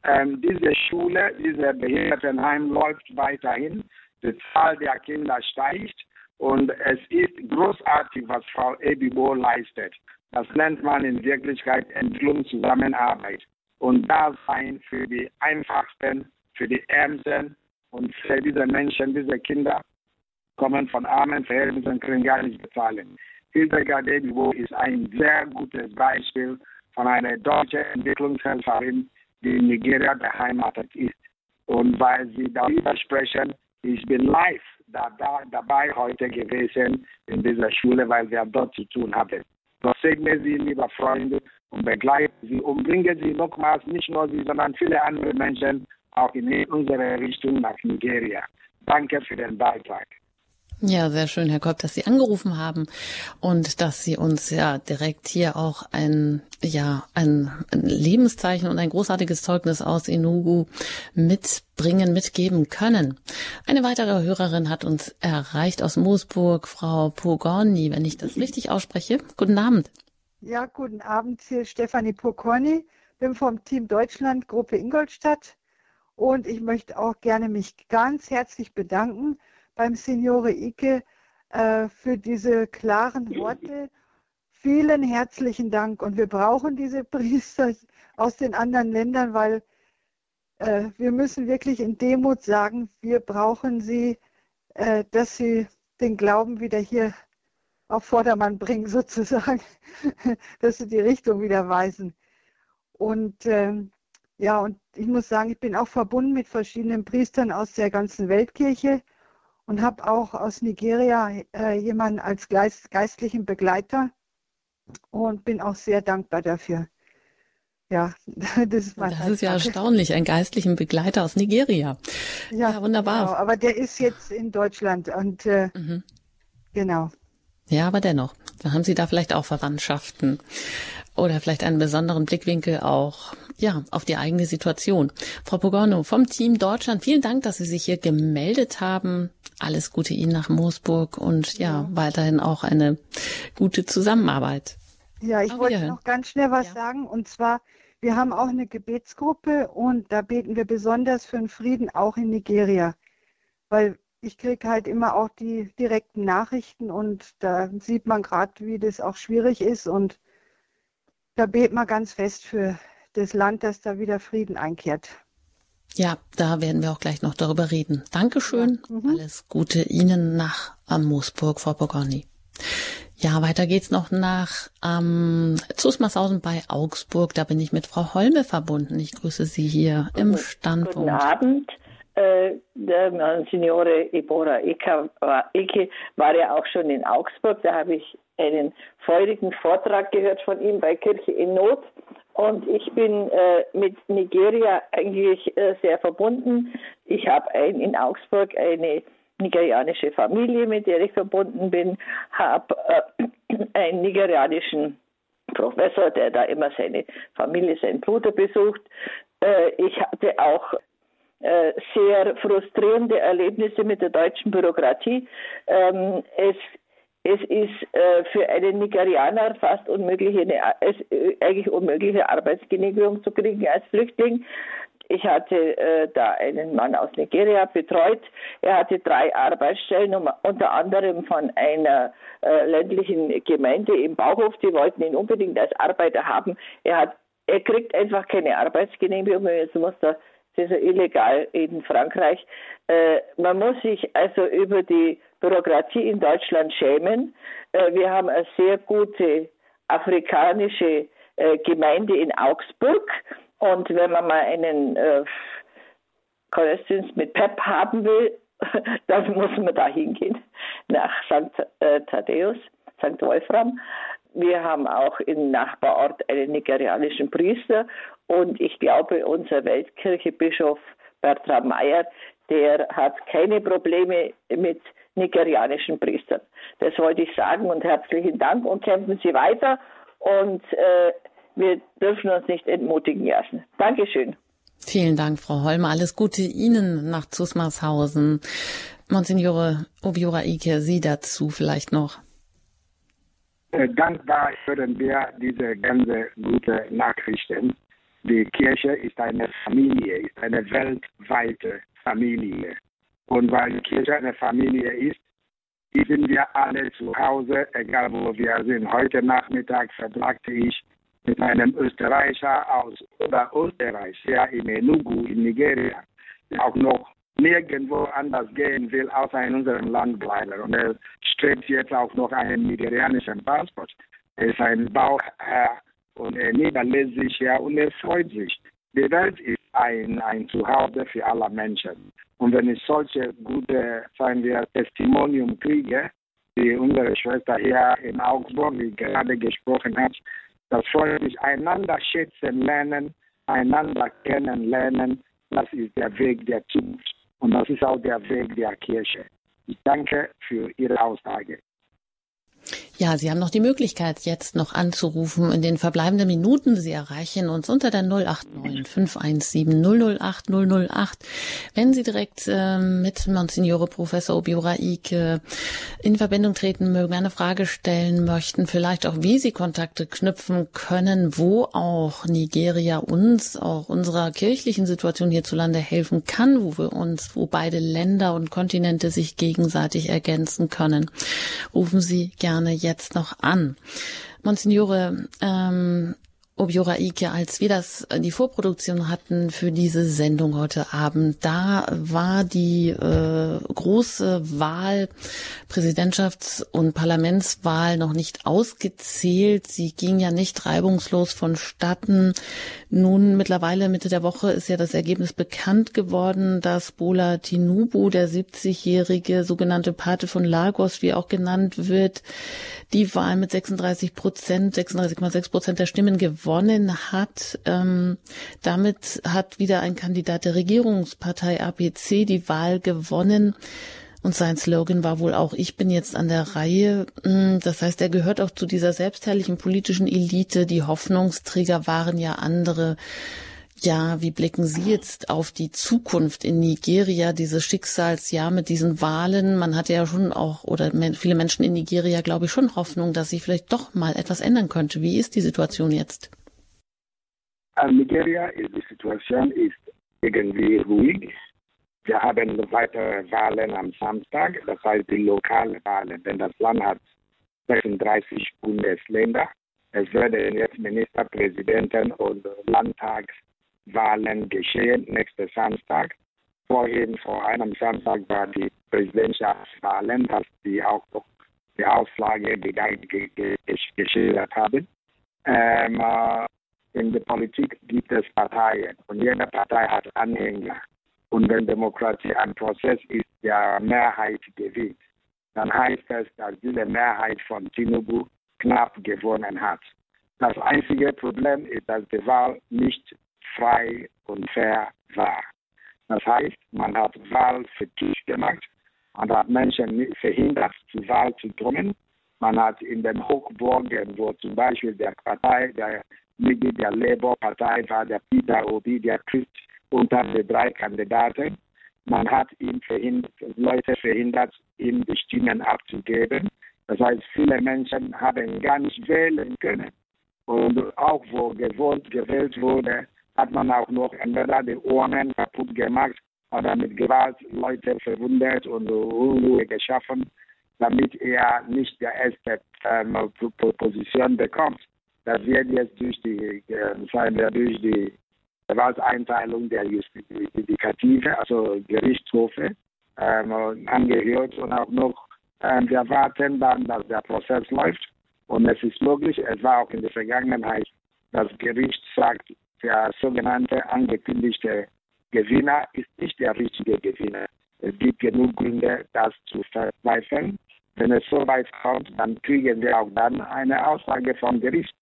Ähm, diese Schule, dieses Behindertenheim läuft weiterhin. Die Zahl der Kinder steigt und es ist großartig, was Frau Ebibo leistet. Das nennt man in Wirklichkeit Entwicklungszusammenarbeit und Dasein für die Einfachsten, für die Ärmsten und für diese Menschen, diese Kinder kommen von armen Verhältnissen können gar nicht bezahlen. Hildegard Edibo ist ein sehr gutes Beispiel von einer deutschen Entwicklungshelferin, die in Nigeria beheimatet ist. Und weil Sie darüber sprechen, ich bin live da, da, dabei heute gewesen in dieser Schule, weil wir dort zu tun hatten. Gott segne Sie, liebe Freunde, und begleiten Sie und bringen Sie nochmals nicht nur Sie, sondern viele andere Menschen auch in unsere Richtung nach Nigeria. Danke für den Beitrag. Ja, sehr schön, Herr Kolb, dass Sie angerufen haben und dass Sie uns ja direkt hier auch ein, ja, ein, ein Lebenszeichen und ein großartiges Zeugnis aus Enugu mitbringen, mitgeben können. Eine weitere Hörerin hat uns erreicht aus Moosburg, Frau Pogorni, wenn ich das richtig ausspreche. Guten Abend. Ja, guten Abend. Hier ist Stefanie Pogorni, bin vom Team Deutschland, Gruppe Ingolstadt. Und ich möchte auch gerne mich ganz herzlich bedanken beim Signore Ike äh, für diese klaren Worte. Vielen herzlichen Dank. Und wir brauchen diese Priester aus den anderen Ländern, weil äh, wir müssen wirklich in Demut sagen, wir brauchen sie, äh, dass sie den Glauben wieder hier auf Vordermann bringen, sozusagen, dass sie die Richtung wieder weisen. Und ähm, ja, und ich muss sagen, ich bin auch verbunden mit verschiedenen Priestern aus der ganzen Weltkirche und habe auch aus Nigeria äh, jemanden als Geist, geistlichen Begleiter und bin auch sehr dankbar dafür. Ja, das ist mein Das ist ja erstaunlich, einen geistlichen Begleiter aus Nigeria. Ja, ja wunderbar. Genau, aber der ist jetzt in Deutschland und äh, mhm. genau. Ja, aber dennoch, dann haben Sie da vielleicht auch Verwandtschaften oder vielleicht einen besonderen Blickwinkel auch ja, auf die eigene Situation. Frau Pogorno vom Team Deutschland, vielen Dank, dass Sie sich hier gemeldet haben. Alles Gute Ihnen nach Moosburg und ja, ja. weiterhin auch eine gute Zusammenarbeit. Ja, ich wollte noch ganz schnell was ja. sagen und zwar, wir haben auch eine Gebetsgruppe und da beten wir besonders für den Frieden auch in Nigeria, weil ich kriege halt immer auch die direkten Nachrichten und da sieht man gerade, wie das auch schwierig ist und da beten wir ganz fest für das Land, dass da wieder Frieden einkehrt. Ja, da werden wir auch gleich noch darüber reden. Dankeschön. Ja, mhm. Alles Gute Ihnen nach Moosburg, Frau Bogorni. Ja, weiter geht's noch nach ähm, Zusmarshausen bei Augsburg. Da bin ich mit Frau Holme verbunden. Ich grüße Sie hier im Standpunkt. Guten Abend. Äh, der Monsignore Ebora Eke war, Eke war ja auch schon in Augsburg. Da habe ich einen feurigen Vortrag gehört von ihm bei Kirche in Not. Und ich bin äh, mit Nigeria eigentlich äh, sehr verbunden. Ich habe in Augsburg eine nigerianische Familie, mit der ich verbunden bin, habe äh, einen nigerianischen Professor, der da immer seine Familie, seinen Bruder besucht. Äh, ich hatte auch äh, sehr frustrierende Erlebnisse mit der deutschen Bürokratie. Ähm, es, es ist äh, für einen Nigerianer fast unmöglich, eine, es, äh, eigentlich unmögliche Arbeitsgenehmigung zu kriegen als Flüchtling. Ich hatte äh, da einen Mann aus Nigeria betreut. Er hatte drei Arbeitsstellen, um, unter anderem von einer äh, ländlichen Gemeinde im Bauhof. Die wollten ihn unbedingt als Arbeiter haben. Er hat, er kriegt einfach keine Arbeitsgenehmigung. Jetzt muss er das ist ja illegal in Frankreich. Äh, man muss sich also über die Bürokratie in Deutschland schämen. Äh, wir haben eine sehr gute afrikanische äh, Gemeinde in Augsburg. Und wenn man mal einen äh, mit PEP haben will, dann muss man da hingehen, nach St. Äh, Thaddäus, St. Wolfram. Wir haben auch im Nachbarort einen nigerianischen Priester und ich glaube, unser Weltkirchebischof Bertram Meyer, der hat keine Probleme mit nigerianischen Priestern. Das wollte ich sagen und herzlichen Dank und kämpfen Sie weiter und äh, wir dürfen uns nicht entmutigen lassen. Dankeschön. Vielen Dank, Frau Holmer. Alles Gute Ihnen nach Zusmarshausen. Monsignore Obiora Ike, Sie dazu vielleicht noch. Äh, dankbar hören wir diese ganze gute Nachrichten. Die Kirche ist eine Familie, ist eine weltweite Familie. Und weil die Kirche eine Familie ist, sind wir alle zu Hause, egal wo wir sind. Heute Nachmittag verbrachte ich mit einem Österreicher aus Österreich, ja in Enugu in Nigeria, der auch noch nirgendwo anders gehen will, außer in unserem Land bleiben. Und er strebt jetzt auch noch einen nigerianischen Passport. Er ist ein Bauherr und er niederlässt sich ja und er freut sich. Die Welt ist ein, ein Zuhause für alle Menschen. Und wenn ich solche gute, sagen wir, Testimonium kriege, wie unsere Schwester hier in Augsburg, gerade gesprochen hat, das freut mich, einander schätzen lernen, einander kennenlernen, das ist der Weg der Zukunft. Und das ist auch der Weg der Kirche. Ich danke für Ihre Aussage. Ja, Sie haben noch die Möglichkeit, jetzt noch anzurufen in den verbleibenden Minuten. Sie erreichen uns unter der 089 517 008 008. Wenn Sie direkt äh, mit Monsignore Professor Obiora Ike in Verbindung treten mögen, eine Frage stellen möchten, vielleicht auch wie Sie Kontakte knüpfen können, wo auch Nigeria uns, auch unserer kirchlichen Situation hierzulande helfen kann, wo wir uns, wo beide Länder und Kontinente sich gegenseitig ergänzen können, rufen Sie gerne jetzt noch an. Monsignore ähm, Obiora Ike, als wir das die Vorproduktion hatten für diese Sendung heute Abend, da war die äh, große Wahl, Präsidentschafts- und Parlamentswahl noch nicht ausgezählt. Sie ging ja nicht reibungslos vonstatten. Nun mittlerweile Mitte der Woche ist ja das Ergebnis bekannt geworden, dass Bola Tinubu, der 70-jährige sogenannte Pate von Lagos, wie auch genannt wird, die Wahl mit 36 Prozent, 36,6 Prozent der Stimmen gewonnen hat. Ähm, damit hat wieder ein Kandidat der Regierungspartei APC die Wahl gewonnen. Und sein Slogan war wohl auch, ich bin jetzt an der Reihe. Mm, das heißt, er gehört auch zu dieser selbstherrlichen politischen Elite. Die Hoffnungsträger waren ja andere. Ja, wie blicken Sie jetzt auf die Zukunft in Nigeria, dieses Schicksalsjahr mit diesen Wahlen? Man hatte ja schon auch, oder viele Menschen in Nigeria, glaube ich, schon Hoffnung, dass sich vielleicht doch mal etwas ändern könnte. Wie ist die Situation jetzt? In Nigeria ist die Situation ist irgendwie ruhig. Wir haben weitere Wahlen am Samstag, das heißt die lokalen Wahlen, denn das Land hat 36 Bundesländer. Es werden jetzt Ministerpräsidenten und Landtags Wahlen geschehen nächsten Samstag. Vorhin vor einem Samstag war die Präsidentschaftswahlen, dass die auch die Auslage geschildert haben. Ähm, äh, in der Politik gibt es Parteien und jede Partei hat Anhänger. Und wenn Demokratie ein Prozess ist, der Mehrheit gewinnt, dann heißt es, dass diese Mehrheit von Tinubu knapp gewonnen hat. Das einzige Problem ist, dass die Wahl nicht frei und fair war. Das heißt, man hat Wahl vertieft gemacht, man hat Menschen verhindert, zur Wahl zu kommen. Man hat in den Hochburgen, wo zum Beispiel der Partei, der Mitglied der Labour-Partei war, der Peter Obi, der Christ unter den drei Kandidaten. Man hat ihn verhindert, Leute verhindert, ihm die Stimmen abzugeben. Das heißt, viele Menschen haben gar nicht wählen können. Und auch wo gewohnt gewählt wurde, hat man auch noch entweder die Urnen kaputt gemacht oder mit Gewalt Leute verwundet und Unruhe geschaffen, damit er nicht die erste ähm, Position bekommt. Das wird jetzt durch die, äh, durch die Gewalteinteilung der Judikative, also Gerichtshofe, ähm, angehört und auch noch ähm, wir warten dann, dass der Prozess läuft. Und es ist möglich, es war auch in der Vergangenheit, das Gericht sagt, der sogenannte angekündigte Gewinner ist nicht der richtige Gewinner. Es gibt genug Gründe, das zu verzweifeln. Wenn es so weit kommt, dann kriegen wir auch dann eine Aussage vom Gericht.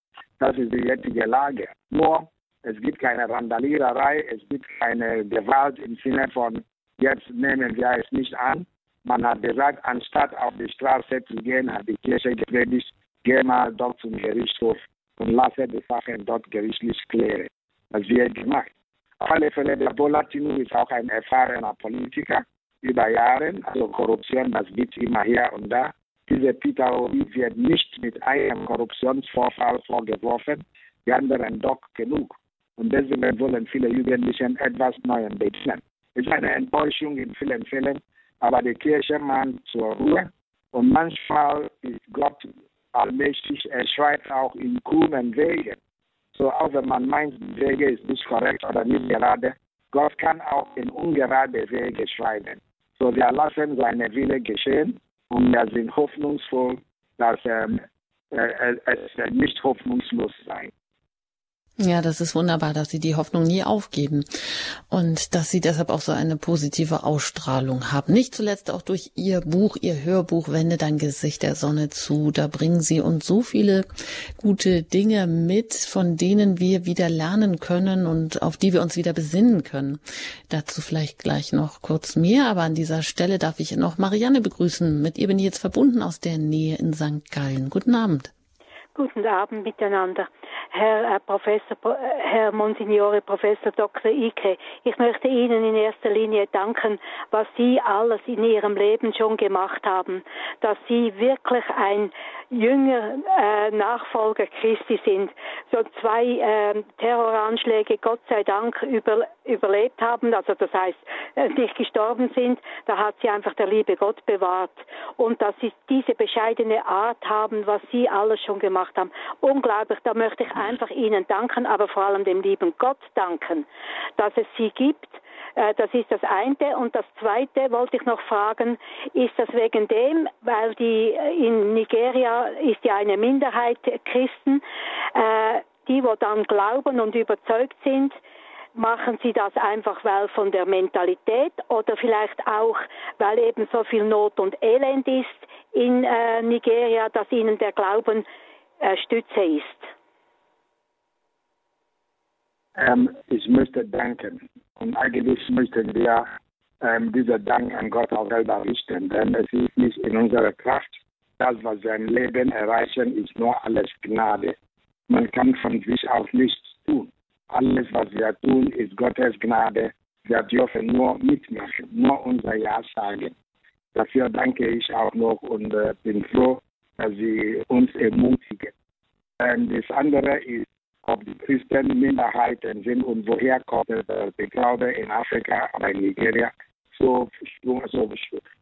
Das ist die jetzige Lage. Nur, es gibt keine Randaliererei, es gibt keine Gewalt im Sinne von, jetzt nehmen wir es nicht an. Man hat gesagt, anstatt auf die Straße zu gehen, hat die Kirche gepredigt, geh mal dort zum Gerichtshof und lasse die Sachen dort gerichtlich klären. Das wird gemacht. Auf alle Fälle, der Bolatino ist auch ein erfahrener Politiker über Jahre. Also Korruption, das gibt immer hier und da. Dieser Peter Obi wird nicht mit einem Korruptionsvorfall vorgeworfen, die anderen doch genug. Und deswegen wollen viele Jugendliche etwas Neues beginnen. Es ist eine Enttäuschung in vielen Fällen, aber die Kirche mahnt zur Ruhe. Und manchmal ist Gott allmächtig, er schreibt auch in krummen Wegen. So auch wenn man meint, die Wege ist nicht korrekt oder nicht gerade, Gott kann auch in ungerade Wege schreiben. So wir lassen seine Wille geschehen und wir sind hoffnungsvoll, dass ähm, äh, es nicht hoffnungslos sein. Ja, das ist wunderbar, dass Sie die Hoffnung nie aufgeben und dass Sie deshalb auch so eine positive Ausstrahlung haben. Nicht zuletzt auch durch Ihr Buch, Ihr Hörbuch Wende dein Gesicht der Sonne zu. Da bringen Sie uns so viele gute Dinge mit, von denen wir wieder lernen können und auf die wir uns wieder besinnen können. Dazu vielleicht gleich noch kurz mehr, aber an dieser Stelle darf ich noch Marianne begrüßen. Mit ihr bin ich jetzt verbunden aus der Nähe in St. Gallen. Guten Abend. Guten Abend miteinander. Herr äh, Professor, äh, Herr Monsignore Professor Dr. Ike, ich möchte Ihnen in erster Linie danken, was Sie alles in Ihrem Leben schon gemacht haben, dass Sie wirklich ein jünger äh, Nachfolger Christi sind. so zwei äh, Terroranschläge Gott sei Dank über, überlebt haben, also das heißt äh, nicht gestorben sind, da hat sie einfach der liebe Gott bewahrt und dass sie diese bescheidene Art haben, was sie alles schon gemacht haben. Unglaublich, da möchte ich einfach Ihnen danken, aber vor allem dem lieben Gott danken, dass es sie gibt äh, das ist das eine. Und das zweite wollte ich noch fragen, ist das wegen dem, weil die äh, in Nigeria ist ja eine Minderheit Christen, äh, die, wo dann glauben und überzeugt sind, machen sie das einfach weil von der Mentalität oder vielleicht auch weil eben so viel Not und Elend ist in Nigeria, dass ihnen der Glauben Stütze ist? Ähm, ich möchte danken. Und eigentlich möchten wir ähm, diesen Dank an Gott auch selber richten, denn es ist nicht in unserer Kraft. Das, was wir im Leben erreichen, ist nur alles Gnade. Man kann von sich aus nichts tun. Alles, was wir tun, ist Gottes Gnade. Wir dürfen nur mitmachen, nur unser Ja sagen. Dafür danke ich auch noch und äh, bin froh, dass Sie uns ermutigen. Ähm, das andere ist, ob die Christen Minderheiten sind und woher kommt der Glaube in Afrika oder in Nigeria so, so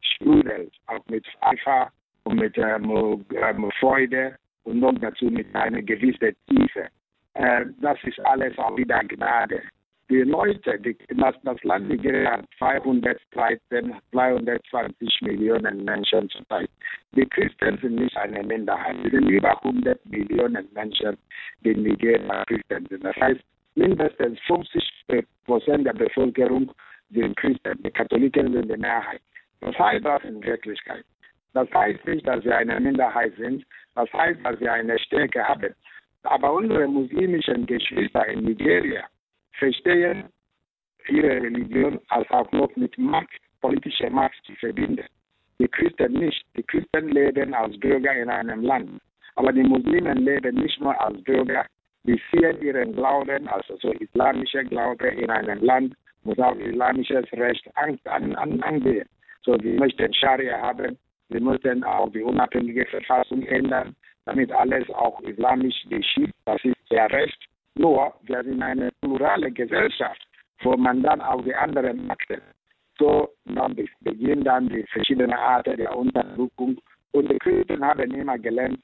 sprudelt, auch mit Eifer und mit ähm, ähm, Freude und noch dazu mit einer gewissen Tiefe. Äh, das ist alles auch wieder Gnade die Leute, die, das, das Land Nigeria hat 213, 220 Millionen Menschen zurzeit. Die Christen sind nicht eine Minderheit. Es sind über 100 Millionen Menschen, die Nigeria Christen sind. Das heißt, mindestens 50 Prozent der Bevölkerung sind Christen. Die Katholiken sind die Mehrheit. Was heißt das in Wirklichkeit? Das heißt nicht, dass wir eine Minderheit sind. Das heißt, dass wir eine Stärke haben. Aber unsere muslimischen Geschwister in Nigeria, verstehen ihre Religion als auch noch mit Macht, politischer Macht zu verbinden. Die Christen nicht. Die Christen leben als Bürger in einem Land. Aber die Muslimen leben nicht nur als Bürger, die sehen ihren Glauben, also so islamischer Glaube in einem Land, muss auch islamisches Recht an, an, an, angehen. So, sie möchten Scharia haben, sie möchten auch die unabhängige Verfassung ändern, damit alles auch islamisch geschieht. Das ist ihr Recht. Nur, wir sind eine plurale Gesellschaft, wo man dann auch die anderen Makten. So dann beginnen dann die verschiedenen Arten der Unterdrückung. Und die Christen haben immer gelernt,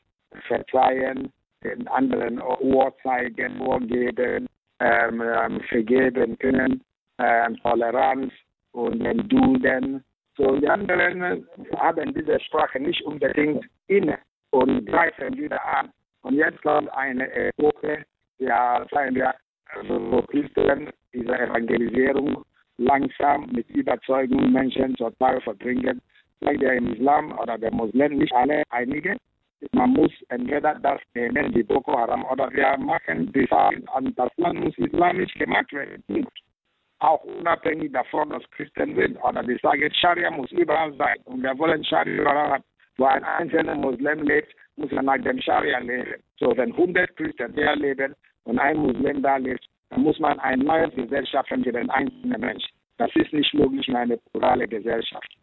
verzeihen, den anderen Ohr zeigen, Ohr geben, ähm, ähm, vergeben können, ähm, Toleranz und den Dulden. So, die anderen haben diese Sprache nicht unbedingt inne und greifen wieder an. Und jetzt kommt eine Epoche, ja, sagen wir, also Christen diese Evangelisierung langsam mit Überzeugung Menschen zur Tage verbringen. Vielleicht im Islam oder der Muslim nicht alle einige. Man muss entweder das nehmen, wie Boko Haram, oder wir machen die Sachen an das Land muss islamisch gemacht werden. Auch unabhängig davon, dass Christen sind. Oder die sagen, Scharia muss überall sein. Und wir wollen Scharia überall Wo ein einzelner Muslim lebt, muss er nach dem Scharia leben. So, wenn 100 Christen hier leben, und ein Muslim da lebt, dann muss man eine neue Gesellschaft für den einzelnen Menschen. Das ist nicht möglich in einer plurale Gesellschaft.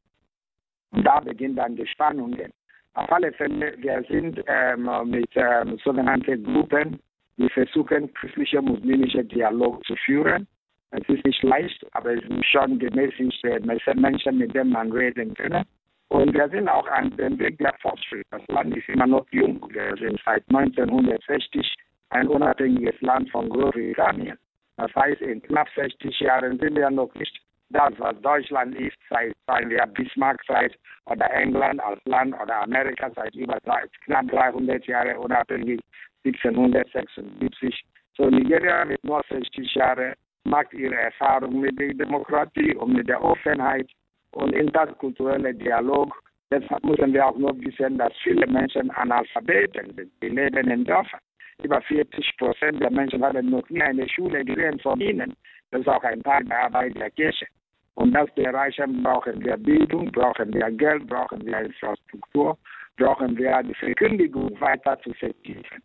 Und da beginnen dann die Spannungen. Auf alle Fälle, wir sind ähm, mit ähm, sogenannten Gruppen, die versuchen, christliche muslimische Dialog zu führen. Es ist nicht leicht, aber es sind schon gemäßigte Menschen, mit denen man reden kann. Und wir sind auch an dem Weg der Fortschritt. Das Land ist immer noch jung. Wir sind seit 1960 ein unabhängiges Land von Großbritannien. Das heißt, in knapp 60 Jahren sind wir noch nicht das, was Deutschland ist, seit, wir, Bismarck-Zeit oder England als Land oder Amerika seit über knapp 300 Jahren unabhängig, 1776. So Nigeria mit nur 60 Jahren macht ihre Erfahrung mit der Demokratie und mit der Offenheit und interkulturellen Dialog. Deshalb müssen wir auch nur wissen, dass viele Menschen Analphabeten sind. Die leben in Dörfern über 40 Prozent der Menschen haben noch nie eine Schule gesehen von ihnen. Das ist auch ein Teil der Arbeit der Kirche. Um das zu erreichen, brauchen wir Bildung, brauchen wir Geld, brauchen wir Infrastruktur, brauchen wir die Verkündigung weiter zu vertiefen.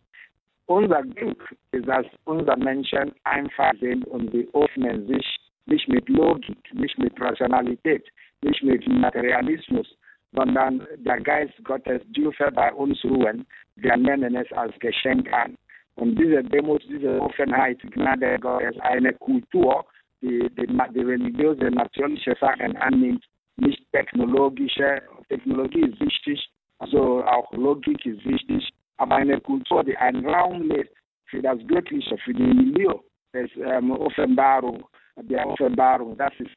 Unser Glück ist, dass unsere Menschen einfach sind und sie öffnen sich nicht mit Logik, nicht mit Rationalität, nicht mit Materialismus, sondern der Geist Gottes dürfe bei uns ruhen. Wir nennen es als Geschenk an. Und diese Demut, diese Offenheit, Gnade Gottes, eine Kultur, die, die, die religiöse, natürliche Sachen annimmt, nicht technologische. Technologie ist wichtig, also auch Logik ist wichtig, aber eine Kultur, die einen Raum lässt für das Göttliche, für die Milieu, des ähm, Offenbarung, der Offenbarung, das ist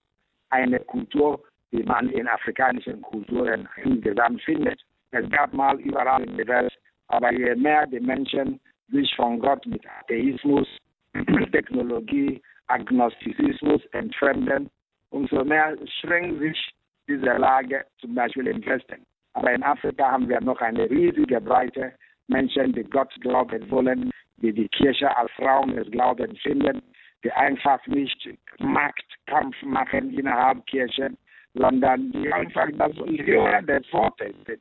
eine Kultur, die man in afrikanischen Kulturen insgesamt findet. Es gab mal überall in der Welt, aber je mehr die Menschen sich von Gott mit Atheismus, Technologie, Agnostizismus entfremden, umso mehr schränkt sich diese Lage zum Beispiel im Westen. Aber in Afrika haben wir noch eine riesige Breite Menschen, die Gott glauben wollen, die die Kirche als Raum des Glaubens finden, die einfach nicht Machtkampf machen innerhalb Kirchen, sondern die einfach das Hören des Wortes sind.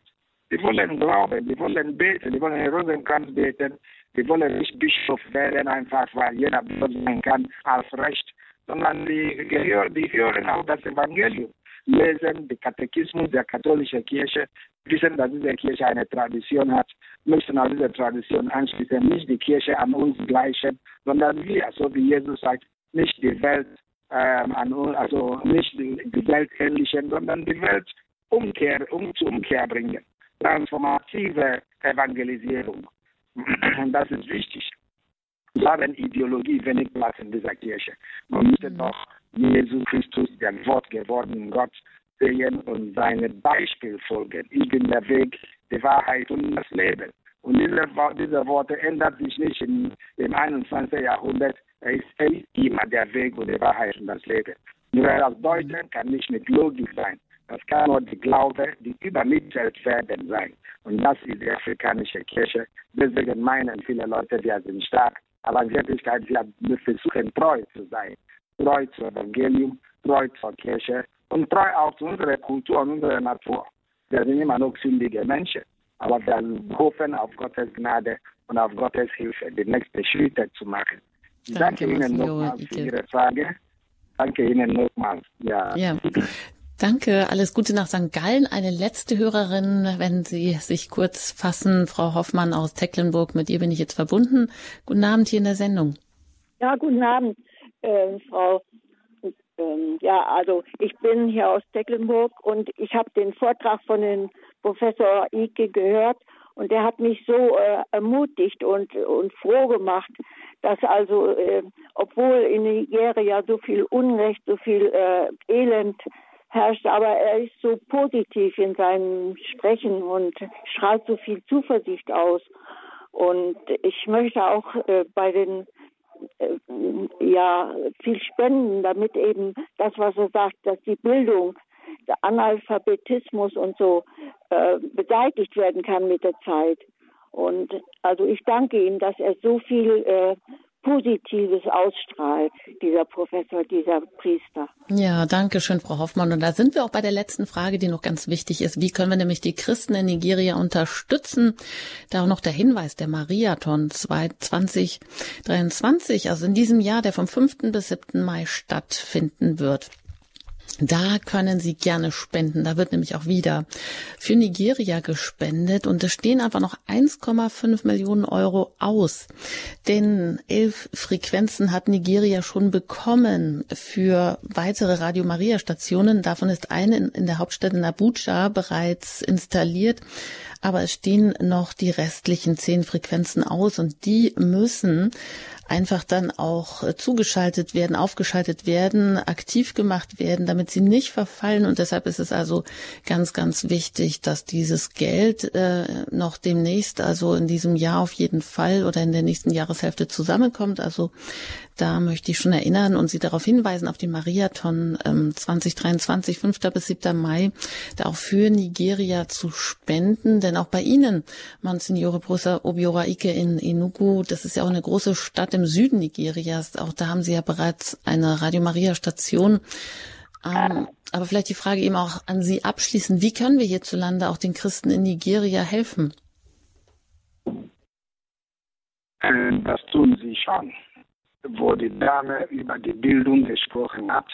Die wollen glauben, die wollen beten, die wollen Rosenkranz beten, die wollen nicht Bischof werden, einfach weil jeder Bischof sein kann, als Recht, sondern die, die hören auch das Evangelium, lesen den Katechismus der katholischen Kirche, wissen, dass diese Kirche eine Tradition hat, möchten an diese Tradition anschließen, nicht die Kirche an uns gleichen, sondern wir, so wie Jesus sagt, nicht die Welt ähm, also nicht die, die Welt ähnlichen, sondern die Welt Umkehr, um zur Umkehr bringen. Transformative Evangelisierung. Das ist wichtig. Wir haben Ideologie wenig Platz in dieser Kirche. Man müsste doch Jesus Christus, der Wort gewordenen Gott, sehen und seinem Beispiel folgen. Ich bin der Weg, die Wahrheit und das Leben. Und diese, diese Worte ändern sich nicht im, im 21. Jahrhundert. Er ist, er ist immer der Weg und die Wahrheit und das Leben. Nur das Deuten kann nicht mit Logik sein. Das kann nur die Glaube, die übermittelt werden sein. Und das ist die afrikanische Kirche. Deswegen meinen viele Leute, wir sind stark. Aber in Wirklichkeit, wir versuchen treu zu sein. Treu zum Evangelium, treu zur Kirche und treu auch zu unserer Kultur und unserer Natur. Wir sind immer noch sündige Menschen. Aber wir hoffen auf Gottes Gnade und auf Gottes Hilfe, die nächsten Schritte zu machen. Danke, danke Ihnen nochmals für Ihre Frage. Danke Ihnen nochmals. Ja. ja. Danke, alles Gute nach St. Gallen. Eine letzte Hörerin, wenn Sie sich kurz fassen, Frau Hoffmann aus Tecklenburg, mit ihr bin ich jetzt verbunden. Guten Abend hier in der Sendung. Ja, guten Abend, äh, Frau. Ähm, ja, also ich bin hier aus Tecklenburg und ich habe den Vortrag von dem Professor Ike gehört und der hat mich so äh, ermutigt und, und froh gemacht, dass also, äh, obwohl in Nigeria so viel Unrecht, so viel äh, Elend herrscht, aber er ist so positiv in seinem Sprechen und strahlt so viel Zuversicht aus. Und ich möchte auch äh, bei den äh, ja viel spenden, damit eben das, was er sagt, dass die Bildung, Analphabetismus und so äh, beseitigt werden kann mit der Zeit. Und also ich danke ihm, dass er so viel äh, Positives ausstrahlt, dieser Professor, dieser Priester. Ja, danke schön, Frau Hoffmann. Und da sind wir auch bei der letzten Frage, die noch ganz wichtig ist. Wie können wir nämlich die Christen in Nigeria unterstützen? Da auch noch der Hinweis, der Mariathon 2023, also in diesem Jahr, der vom 5. bis 7. Mai stattfinden wird. Da können Sie gerne spenden. Da wird nämlich auch wieder für Nigeria gespendet und es stehen einfach noch 1,5 Millionen Euro aus. Denn elf Frequenzen hat Nigeria schon bekommen für weitere Radio Maria Stationen. Davon ist eine in der Hauptstadt in Abuja bereits installiert. Aber es stehen noch die restlichen zehn Frequenzen aus und die müssen einfach dann auch äh, zugeschaltet werden, aufgeschaltet werden, aktiv gemacht werden, damit sie nicht verfallen. Und deshalb ist es also ganz, ganz wichtig, dass dieses Geld äh, noch demnächst, also in diesem Jahr auf jeden Fall oder in der nächsten Jahreshälfte zusammenkommt. Also da möchte ich schon erinnern und Sie darauf hinweisen, auf den Mariathon ähm, 2023, 5. bis 7. Mai, da auch für Nigeria zu spenden. Denn auch bei Ihnen, Monsignore Professor Obiora Ike in Enugu, das ist ja auch eine große Stadt im Süden Nigerias. Auch da haben Sie ja bereits eine Radio Maria Station. Ähm, aber vielleicht die Frage eben auch an Sie abschließend. Wie können wir hierzulande auch den Christen in Nigeria helfen? Äh, das tun Sie schon wo die Dame über die Bildung gesprochen hat.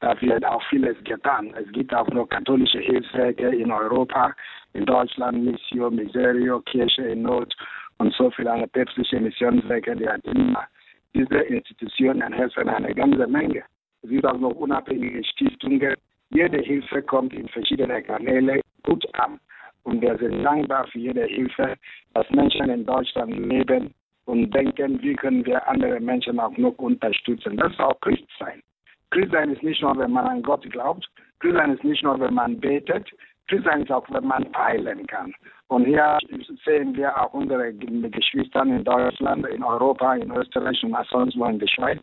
Da wird auch vieles getan. Es gibt auch noch katholische Hilfswerke in Europa, in Deutschland, Mission, Miserio, Kirche in Not und so viele andere päpstliche Missionswerke, die hat immer diese Institutionen helfen eine ganze Menge. Es gibt auch noch unabhängige Stiftungen. Jede Hilfe kommt in verschiedene Kanäle gut an. Und wir sind dankbar für jede Hilfe, dass Menschen in Deutschland leben und denken, wie können wir andere Menschen auch noch unterstützen. Das ist auch Christsein. Christsein ist nicht nur, wenn man an Gott glaubt. Christsein ist nicht nur, wenn man betet. Christsein ist auch, wenn man teilen kann. Und hier sehen wir auch unsere Geschwister in Deutschland, in Europa, in Österreich und sonst wo in der Schweiz,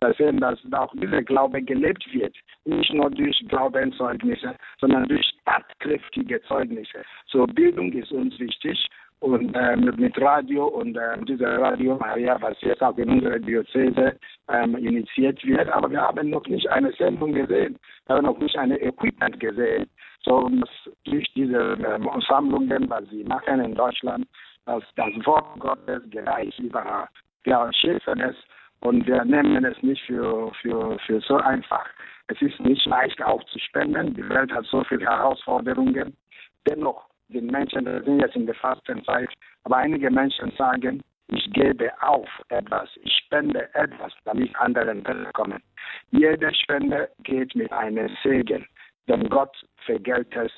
da sehen, dass auch dieser Glaube gelebt wird. Nicht nur durch Glaubenszeugnisse, sondern durch tatkräftige Zeugnisse. So Bildung ist uns wichtig und äh, mit Radio und äh, dieser Radio Maria, was jetzt auch in unserer Diözese ähm, initiiert wird. Aber wir haben noch nicht eine Sendung gesehen. Wir haben noch nicht eine Equipment gesehen. So durch diese ähm, Sammlungen, was sie machen in Deutschland, dass das Wort Gottes gereicht überall. Wir schätzen es und wir nehmen es nicht für, für, für so einfach. Es ist nicht leicht aufzuspenden. Die Welt hat so viele Herausforderungen. Dennoch den Menschen, wir sind jetzt in der Fastenzeit, aber einige Menschen sagen, ich gebe auf etwas, ich spende etwas, damit anderen kommen. Jede Spende geht mit einem Segen, denn Gott vergelt es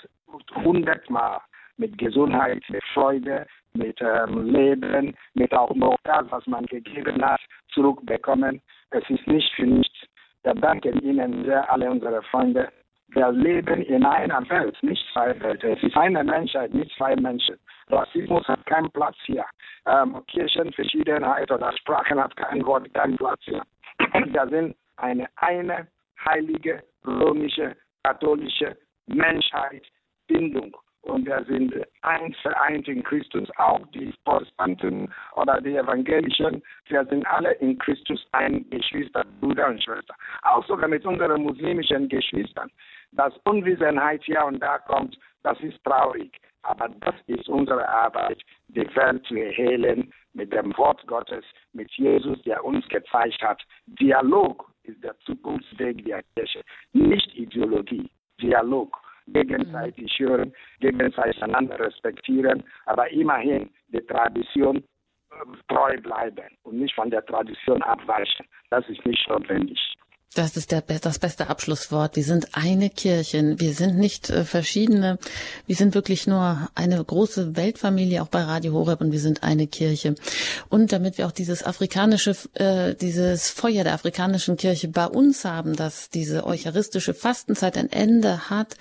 hundertmal mit Gesundheit, mit Freude, mit ähm, Leben, mit auch noch das, was man gegeben hat, zurückbekommen. Es ist nicht für nichts. Wir danken Ihnen sehr, alle unsere Freunde, wir leben in einer Welt, nicht zwei Welten. Es ist eine Menschheit, nicht zwei Menschen. Rassismus hat keinen Platz hier. Ähm, Kirchenverschiedenheit oder Sprachen hat keinen Wort, keinen Platz hier. Wir sind eine eine heilige römische katholische Menschheit, Bindung. Und wir sind eins vereint in Christus, auch die Protestanten oder die Evangelischen. Wir sind alle in Christus ein Geschwister, Bruder und Schwester. Auch sogar mit unseren muslimischen Geschwistern dass Unwissenheit hier und da kommt, das ist traurig. Aber das ist unsere Arbeit, die Welt zu erhellen mit dem Wort Gottes, mit Jesus, der uns gezeigt hat. Dialog ist der Zukunftsweg der Kirche, nicht Ideologie. Dialog. Gegenseitig hören, gegenseitig einander respektieren, aber immerhin die Tradition äh, treu bleiben und nicht von der Tradition abweichen. Das ist nicht notwendig. Das ist der, das beste Abschlusswort. Wir sind eine Kirche. Wir sind nicht äh, verschiedene. Wir sind wirklich nur eine große Weltfamilie, auch bei Radio Horeb, und wir sind eine Kirche. Und damit wir auch dieses afrikanische, äh, dieses Feuer der afrikanischen Kirche bei uns haben, dass diese eucharistische Fastenzeit ein Ende hat,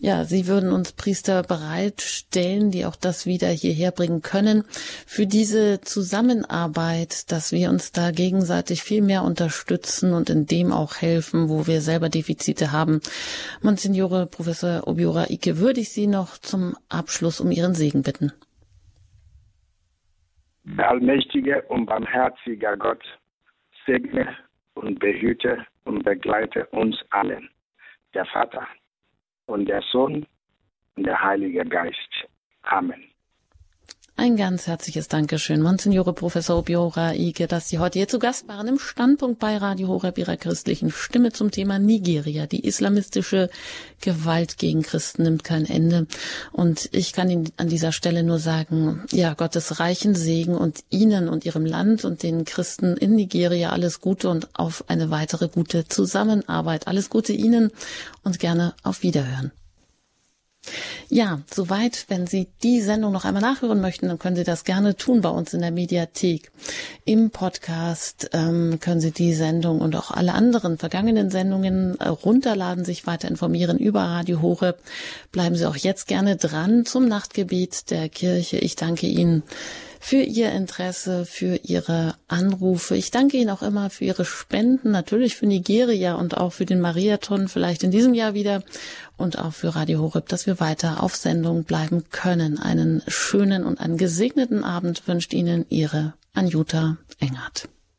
ja, Sie würden uns Priester bereitstellen, die auch das wieder hierher bringen können, für diese Zusammenarbeit, dass wir uns da gegenseitig viel mehr unterstützen und in dem auch auch helfen, wo wir selber Defizite haben. Monsignore Professor Obiora Ike, würde ich Sie noch zum Abschluss um Ihren Segen bitten. Der allmächtige und barmherzige Gott segne und behüte und begleite uns allen, der Vater und der Sohn und der Heilige Geist. Amen. Ein ganz herzliches Dankeschön, Monsignore Professor Obiora Ike, dass Sie heute hier zu Gast waren im Standpunkt bei Radio Horeb Ihrer christlichen Stimme zum Thema Nigeria. Die islamistische Gewalt gegen Christen nimmt kein Ende. Und ich kann Ihnen an dieser Stelle nur sagen, ja, Gottes reichen Segen und Ihnen und Ihrem Land und den Christen in Nigeria alles Gute und auf eine weitere gute Zusammenarbeit. Alles Gute Ihnen und gerne auf Wiederhören. Ja, soweit. Wenn Sie die Sendung noch einmal nachhören möchten, dann können Sie das gerne tun bei uns in der Mediathek. Im Podcast ähm, können Sie die Sendung und auch alle anderen vergangenen Sendungen äh, runterladen, sich weiter informieren über Radio Horeb. Bleiben Sie auch jetzt gerne dran zum Nachtgebet der Kirche. Ich danke Ihnen für Ihr Interesse, für Ihre Anrufe. Ich danke Ihnen auch immer für Ihre Spenden, natürlich für Nigeria und auch für den Mariathon vielleicht in diesem Jahr wieder und auch für Radio Horeb, dass wir weiter auf Sendung bleiben können. Einen schönen und einen gesegneten Abend wünscht Ihnen Ihre Anjuta Engert.